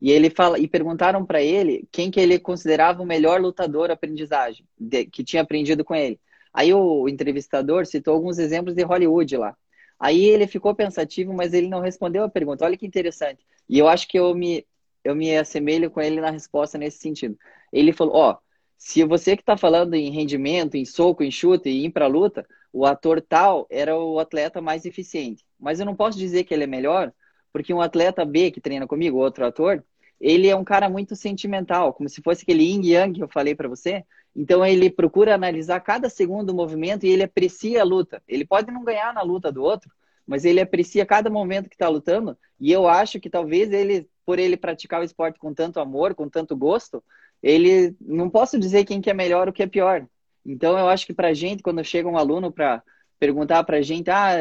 e ele fala e perguntaram para ele quem que ele considerava o melhor lutador aprendizagem de, que tinha aprendido com ele. Aí o, o entrevistador citou alguns exemplos de Hollywood lá. Aí ele ficou pensativo, mas ele não respondeu a pergunta. Olha que interessante. E eu acho que eu me eu me assemelho com ele na resposta nesse sentido. Ele falou: ó, oh, se você que está falando em rendimento, em soco, em chute e ir para luta, o ator tal era o atleta mais eficiente. Mas eu não posso dizer que ele é melhor, porque um atleta B que treina comigo, outro ator, ele é um cara muito sentimental, como se fosse aquele yin yang que eu falei para você. Então ele procura analisar cada segundo do movimento e ele aprecia a luta. Ele pode não ganhar na luta do outro, mas ele aprecia cada momento que está lutando. E eu acho que talvez ele, por ele praticar o esporte com tanto amor, com tanto gosto, ele não posso dizer quem que é melhor ou que é pior. Então eu acho que para gente quando chega um aluno para perguntar para gente, ah,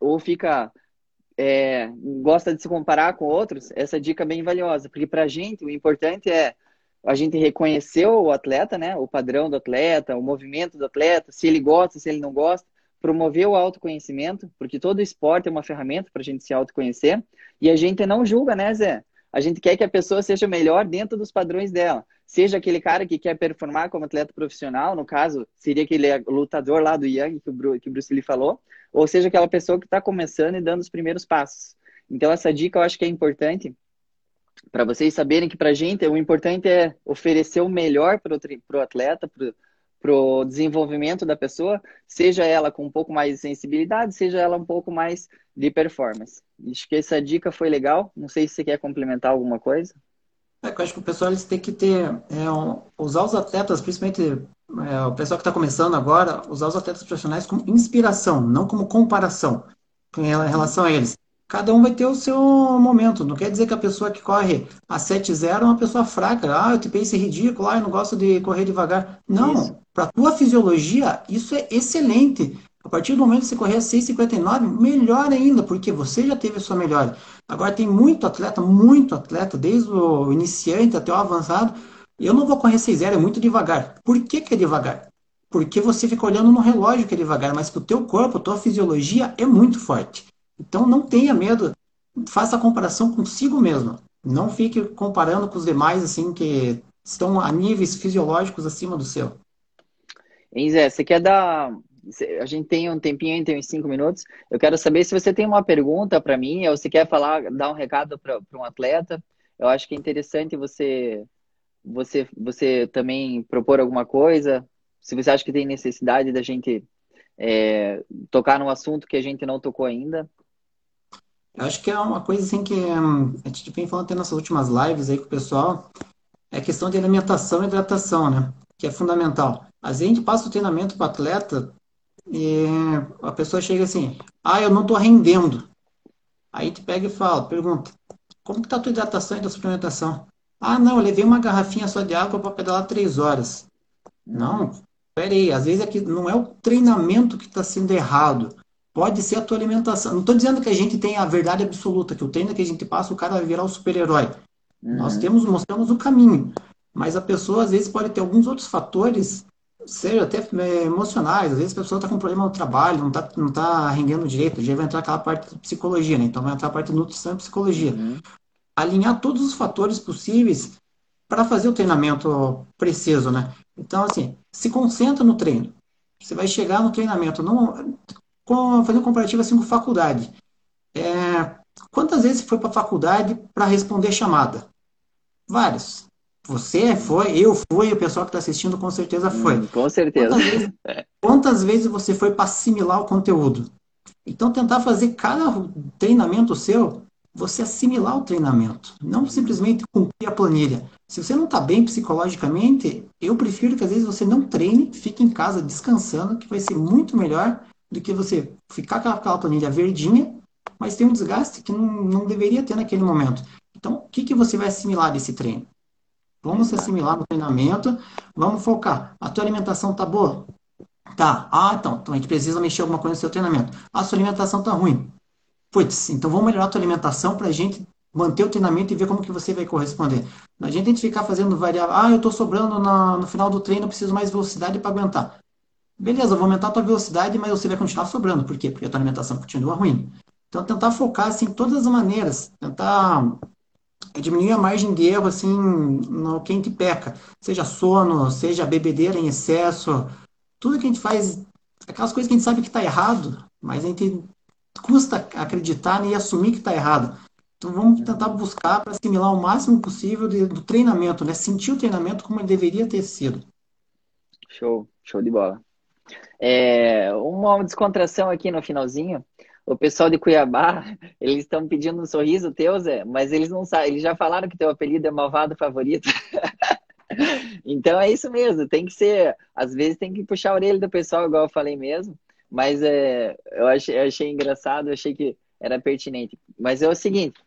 ou fica é, gosta de se comparar com outros, essa dica é bem valiosa, porque para gente o importante é a gente reconhecer o atleta, né, o padrão do atleta, o movimento do atleta, se ele gosta, se ele não gosta, promover o autoconhecimento, porque todo esporte é uma ferramenta para a gente se autoconhecer, e a gente não julga, né, Zé? A gente quer que a pessoa seja melhor dentro dos padrões dela seja aquele cara que quer performar como atleta profissional, no caso, seria aquele lutador lá do Yang que o, que o Bruce Lee falou, ou seja aquela pessoa que está começando e dando os primeiros passos. Então, essa dica eu acho que é importante para vocês saberem que para a gente o importante é oferecer o melhor para o atleta, para o desenvolvimento da pessoa, seja ela com um pouco mais de sensibilidade, seja ela um pouco mais de performance. Acho que essa dica foi legal. Não sei se você quer complementar alguma coisa. É, eu acho que o pessoal eles têm que ter, é, usar os atletas, principalmente é, o pessoal que está começando agora, usar os atletas profissionais como inspiração, não como comparação em relação a eles. Cada um vai ter o seu momento. Não quer dizer que a pessoa que corre a 7-0 é uma pessoa fraca. Ah, eu te pensei ridículo, ah, eu não gosto de correr devagar. Não, para a tua fisiologia, isso é excelente. A partir do momento que você correr a 6,59, melhor ainda, porque você já teve a sua melhora. Agora tem muito atleta, muito atleta, desde o iniciante até o avançado. Eu não vou correr 6,0, é muito devagar. Por que, que é devagar? Porque você fica olhando no relógio que é devagar, mas para o teu corpo, a tua fisiologia é muito forte. Então não tenha medo, faça a comparação consigo mesmo. Não fique comparando com os demais, assim, que estão a níveis fisiológicos acima do seu. Hein, Zé, você quer dar. A gente tem um tempinho tem uns cinco minutos. Eu quero saber se você tem uma pergunta para mim, ou se quer falar, dar um recado para um atleta. Eu acho que é interessante você, você, você também propor alguma coisa. Se você acha que tem necessidade da gente é, tocar num assunto que a gente não tocou ainda. Eu acho que é uma coisa assim que hum, a gente vem falando até nas últimas lives aí com o pessoal, é a questão de alimentação e hidratação, né? Que é fundamental. Às vezes a gente passa o treinamento para o atleta e a pessoa chega assim, ah, eu não estou rendendo. Aí te pega e fala, pergunta, como que tá a tua hidratação e tua suplementação? Ah, não, eu levei uma garrafinha só de água para pedalar três horas. Não, peraí, às vezes é que não é o treinamento que está sendo errado. Pode ser a tua alimentação. Não estou dizendo que a gente tem a verdade absoluta, que o treino que a gente passa, o cara vai virar o super-herói. Uhum. Nós temos, mostramos o caminho. Mas a pessoa, às vezes, pode ter alguns outros fatores, seja até é, emocionais. Às vezes a pessoa está com problema no trabalho, não está não tá rendendo direito. Já vai entrar aquela parte de psicologia, né? Então vai entrar a parte de nutrição e psicologia. Uhum. Alinhar todos os fatores possíveis para fazer o treinamento preciso, né? Então, assim, se concentra no treino. Você vai chegar no treinamento, não, com, fazer um comparativo assim com faculdade. É, quantas vezes você foi para a faculdade para responder chamada? Vários. Você foi, eu fui, o pessoal que está assistindo com certeza foi. Hum, com certeza. Quantas vezes, quantas vezes você foi para assimilar o conteúdo? Então, tentar fazer cada treinamento seu, você assimilar o treinamento, não simplesmente cumprir a planilha. Se você não está bem psicologicamente, eu prefiro que às vezes você não treine, fique em casa descansando, que vai ser muito melhor do que você ficar com aquela planilha verdinha, mas tem um desgaste que não, não deveria ter naquele momento. Então, o que, que você vai assimilar desse treino? Vamos se assimilar no treinamento, vamos focar. A tua alimentação tá boa? Tá. Ah, então, então a gente precisa mexer alguma coisa no seu treinamento. Ah, a sua alimentação tá ruim. Putz, então vamos melhorar a tua alimentação para a gente manter o treinamento e ver como que você vai corresponder. A gente tem que ficar fazendo variável. Ah, eu estou sobrando na, no final do treino, eu preciso mais velocidade para aguentar. Beleza, eu vou aumentar a tua velocidade, mas você vai continuar sobrando. Por quê? Porque a tua alimentação continua ruim. Então, tentar focar assim, todas as maneiras. Tentar diminuir a margem de erro assim, no que a gente peca. Seja sono, seja bebedeira em excesso. Tudo que a gente faz, aquelas coisas que a gente sabe que está errado, mas a gente custa acreditar e assumir que está errado. Então vamos tentar buscar para assimilar o máximo possível de, do treinamento, né? Sentir o treinamento como ele deveria ter sido. Show, show de bola. É, uma descontração aqui no finalzinho. O pessoal de Cuiabá, eles estão pedindo um sorriso teu, Zé, mas eles não sabem, eles já falaram que teu apelido é malvado favorito. então é isso mesmo, tem que ser, às vezes tem que puxar a orelha do pessoal, igual eu falei mesmo, mas é, eu, achei, eu achei engraçado, eu achei que era pertinente. Mas é o seguinte,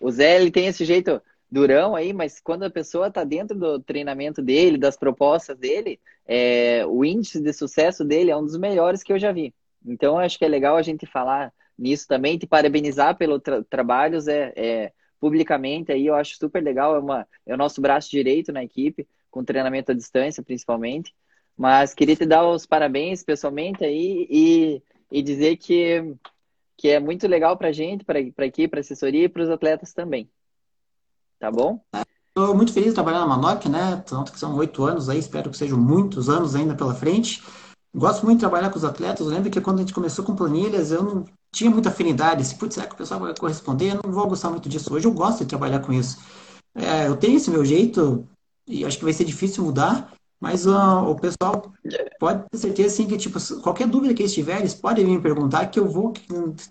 o Zé ele tem esse jeito, durão aí, mas quando a pessoa está dentro do treinamento dele, das propostas dele, é, o índice de sucesso dele é um dos melhores que eu já vi. Então, acho que é legal a gente falar nisso também, te parabenizar pelo tra trabalho, Zé, é, publicamente aí, eu acho super legal, é, uma, é o nosso braço direito na equipe, com treinamento à distância, principalmente. Mas queria te dar os parabéns pessoalmente aí e, e dizer que, que é muito legal para a gente, para a equipe, para assessoria e para os atletas também. Tá bom? Estou muito feliz de trabalhar na Manoc, né? Tanto que são oito anos aí, espero que sejam muitos anos ainda pela frente. Gosto muito de trabalhar com os atletas. Eu lembro que quando a gente começou com planilhas, eu não tinha muita afinidade. Se, putz, será que o pessoal vai corresponder? Eu não vou gostar muito disso. Hoje eu gosto de trabalhar com isso. É, eu tenho esse meu jeito e acho que vai ser difícil mudar. Mas uh, o pessoal pode ter certeza assim, que tipo, qualquer dúvida que eles tiverem, eles podem me perguntar que eu vou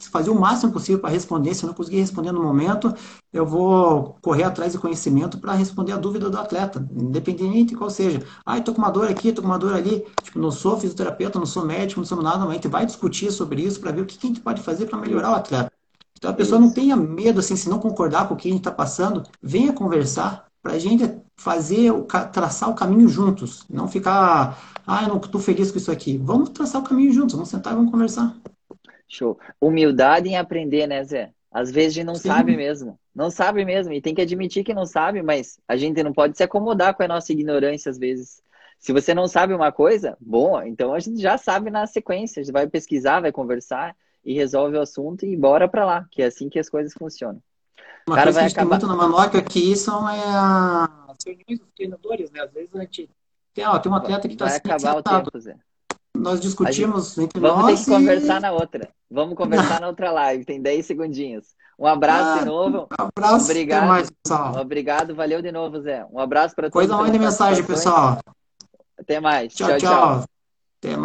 fazer o máximo possível para responder. Se eu não conseguir responder no momento, eu vou correr atrás de conhecimento para responder a dúvida do atleta, independente de qual seja. Ah, estou com uma dor aqui, estou com uma dor ali. Tipo, não sou fisioterapeuta, não sou médico, não sou nada, mas a gente vai discutir sobre isso para ver o que a gente pode fazer para melhorar o atleta. Então a pessoa não tenha medo, assim, se não concordar com o que a gente está passando, venha conversar para a gente fazer, traçar o caminho juntos, não ficar, ah, eu não estou feliz com isso aqui. Vamos traçar o caminho juntos, vamos sentar e vamos conversar. Show. Humildade em aprender, né, Zé? Às vezes a gente não Sim. sabe mesmo. Não sabe mesmo. E tem que admitir que não sabe, mas a gente não pode se acomodar com a nossa ignorância às vezes. Se você não sabe uma coisa, bom, então a gente já sabe na sequência. A gente vai pesquisar, vai conversar e resolve o assunto e bora para lá, que é assim que as coisas funcionam. Uma Cara, coisa que vai a gente tem acabar- muito na Manoca aqui são é, as reuniões dos treinadores, né? Às vezes a gente tem, ó, tem um atleta que está assim, acabar o tempo, Zé. Nós discutimos entre Vamos nós ter que e- conversar na outra. Vamos conversar na outra live, tem 10 segundinhos. Um abraço Ah, de novo. Um abraço, Obrigado. até mais, pessoal. Obril valeu de novo, Zé. Um abraço para todos. Coisa manda pelas mensagem, pessoal. Até mais. Tchau, tchau. Até mais.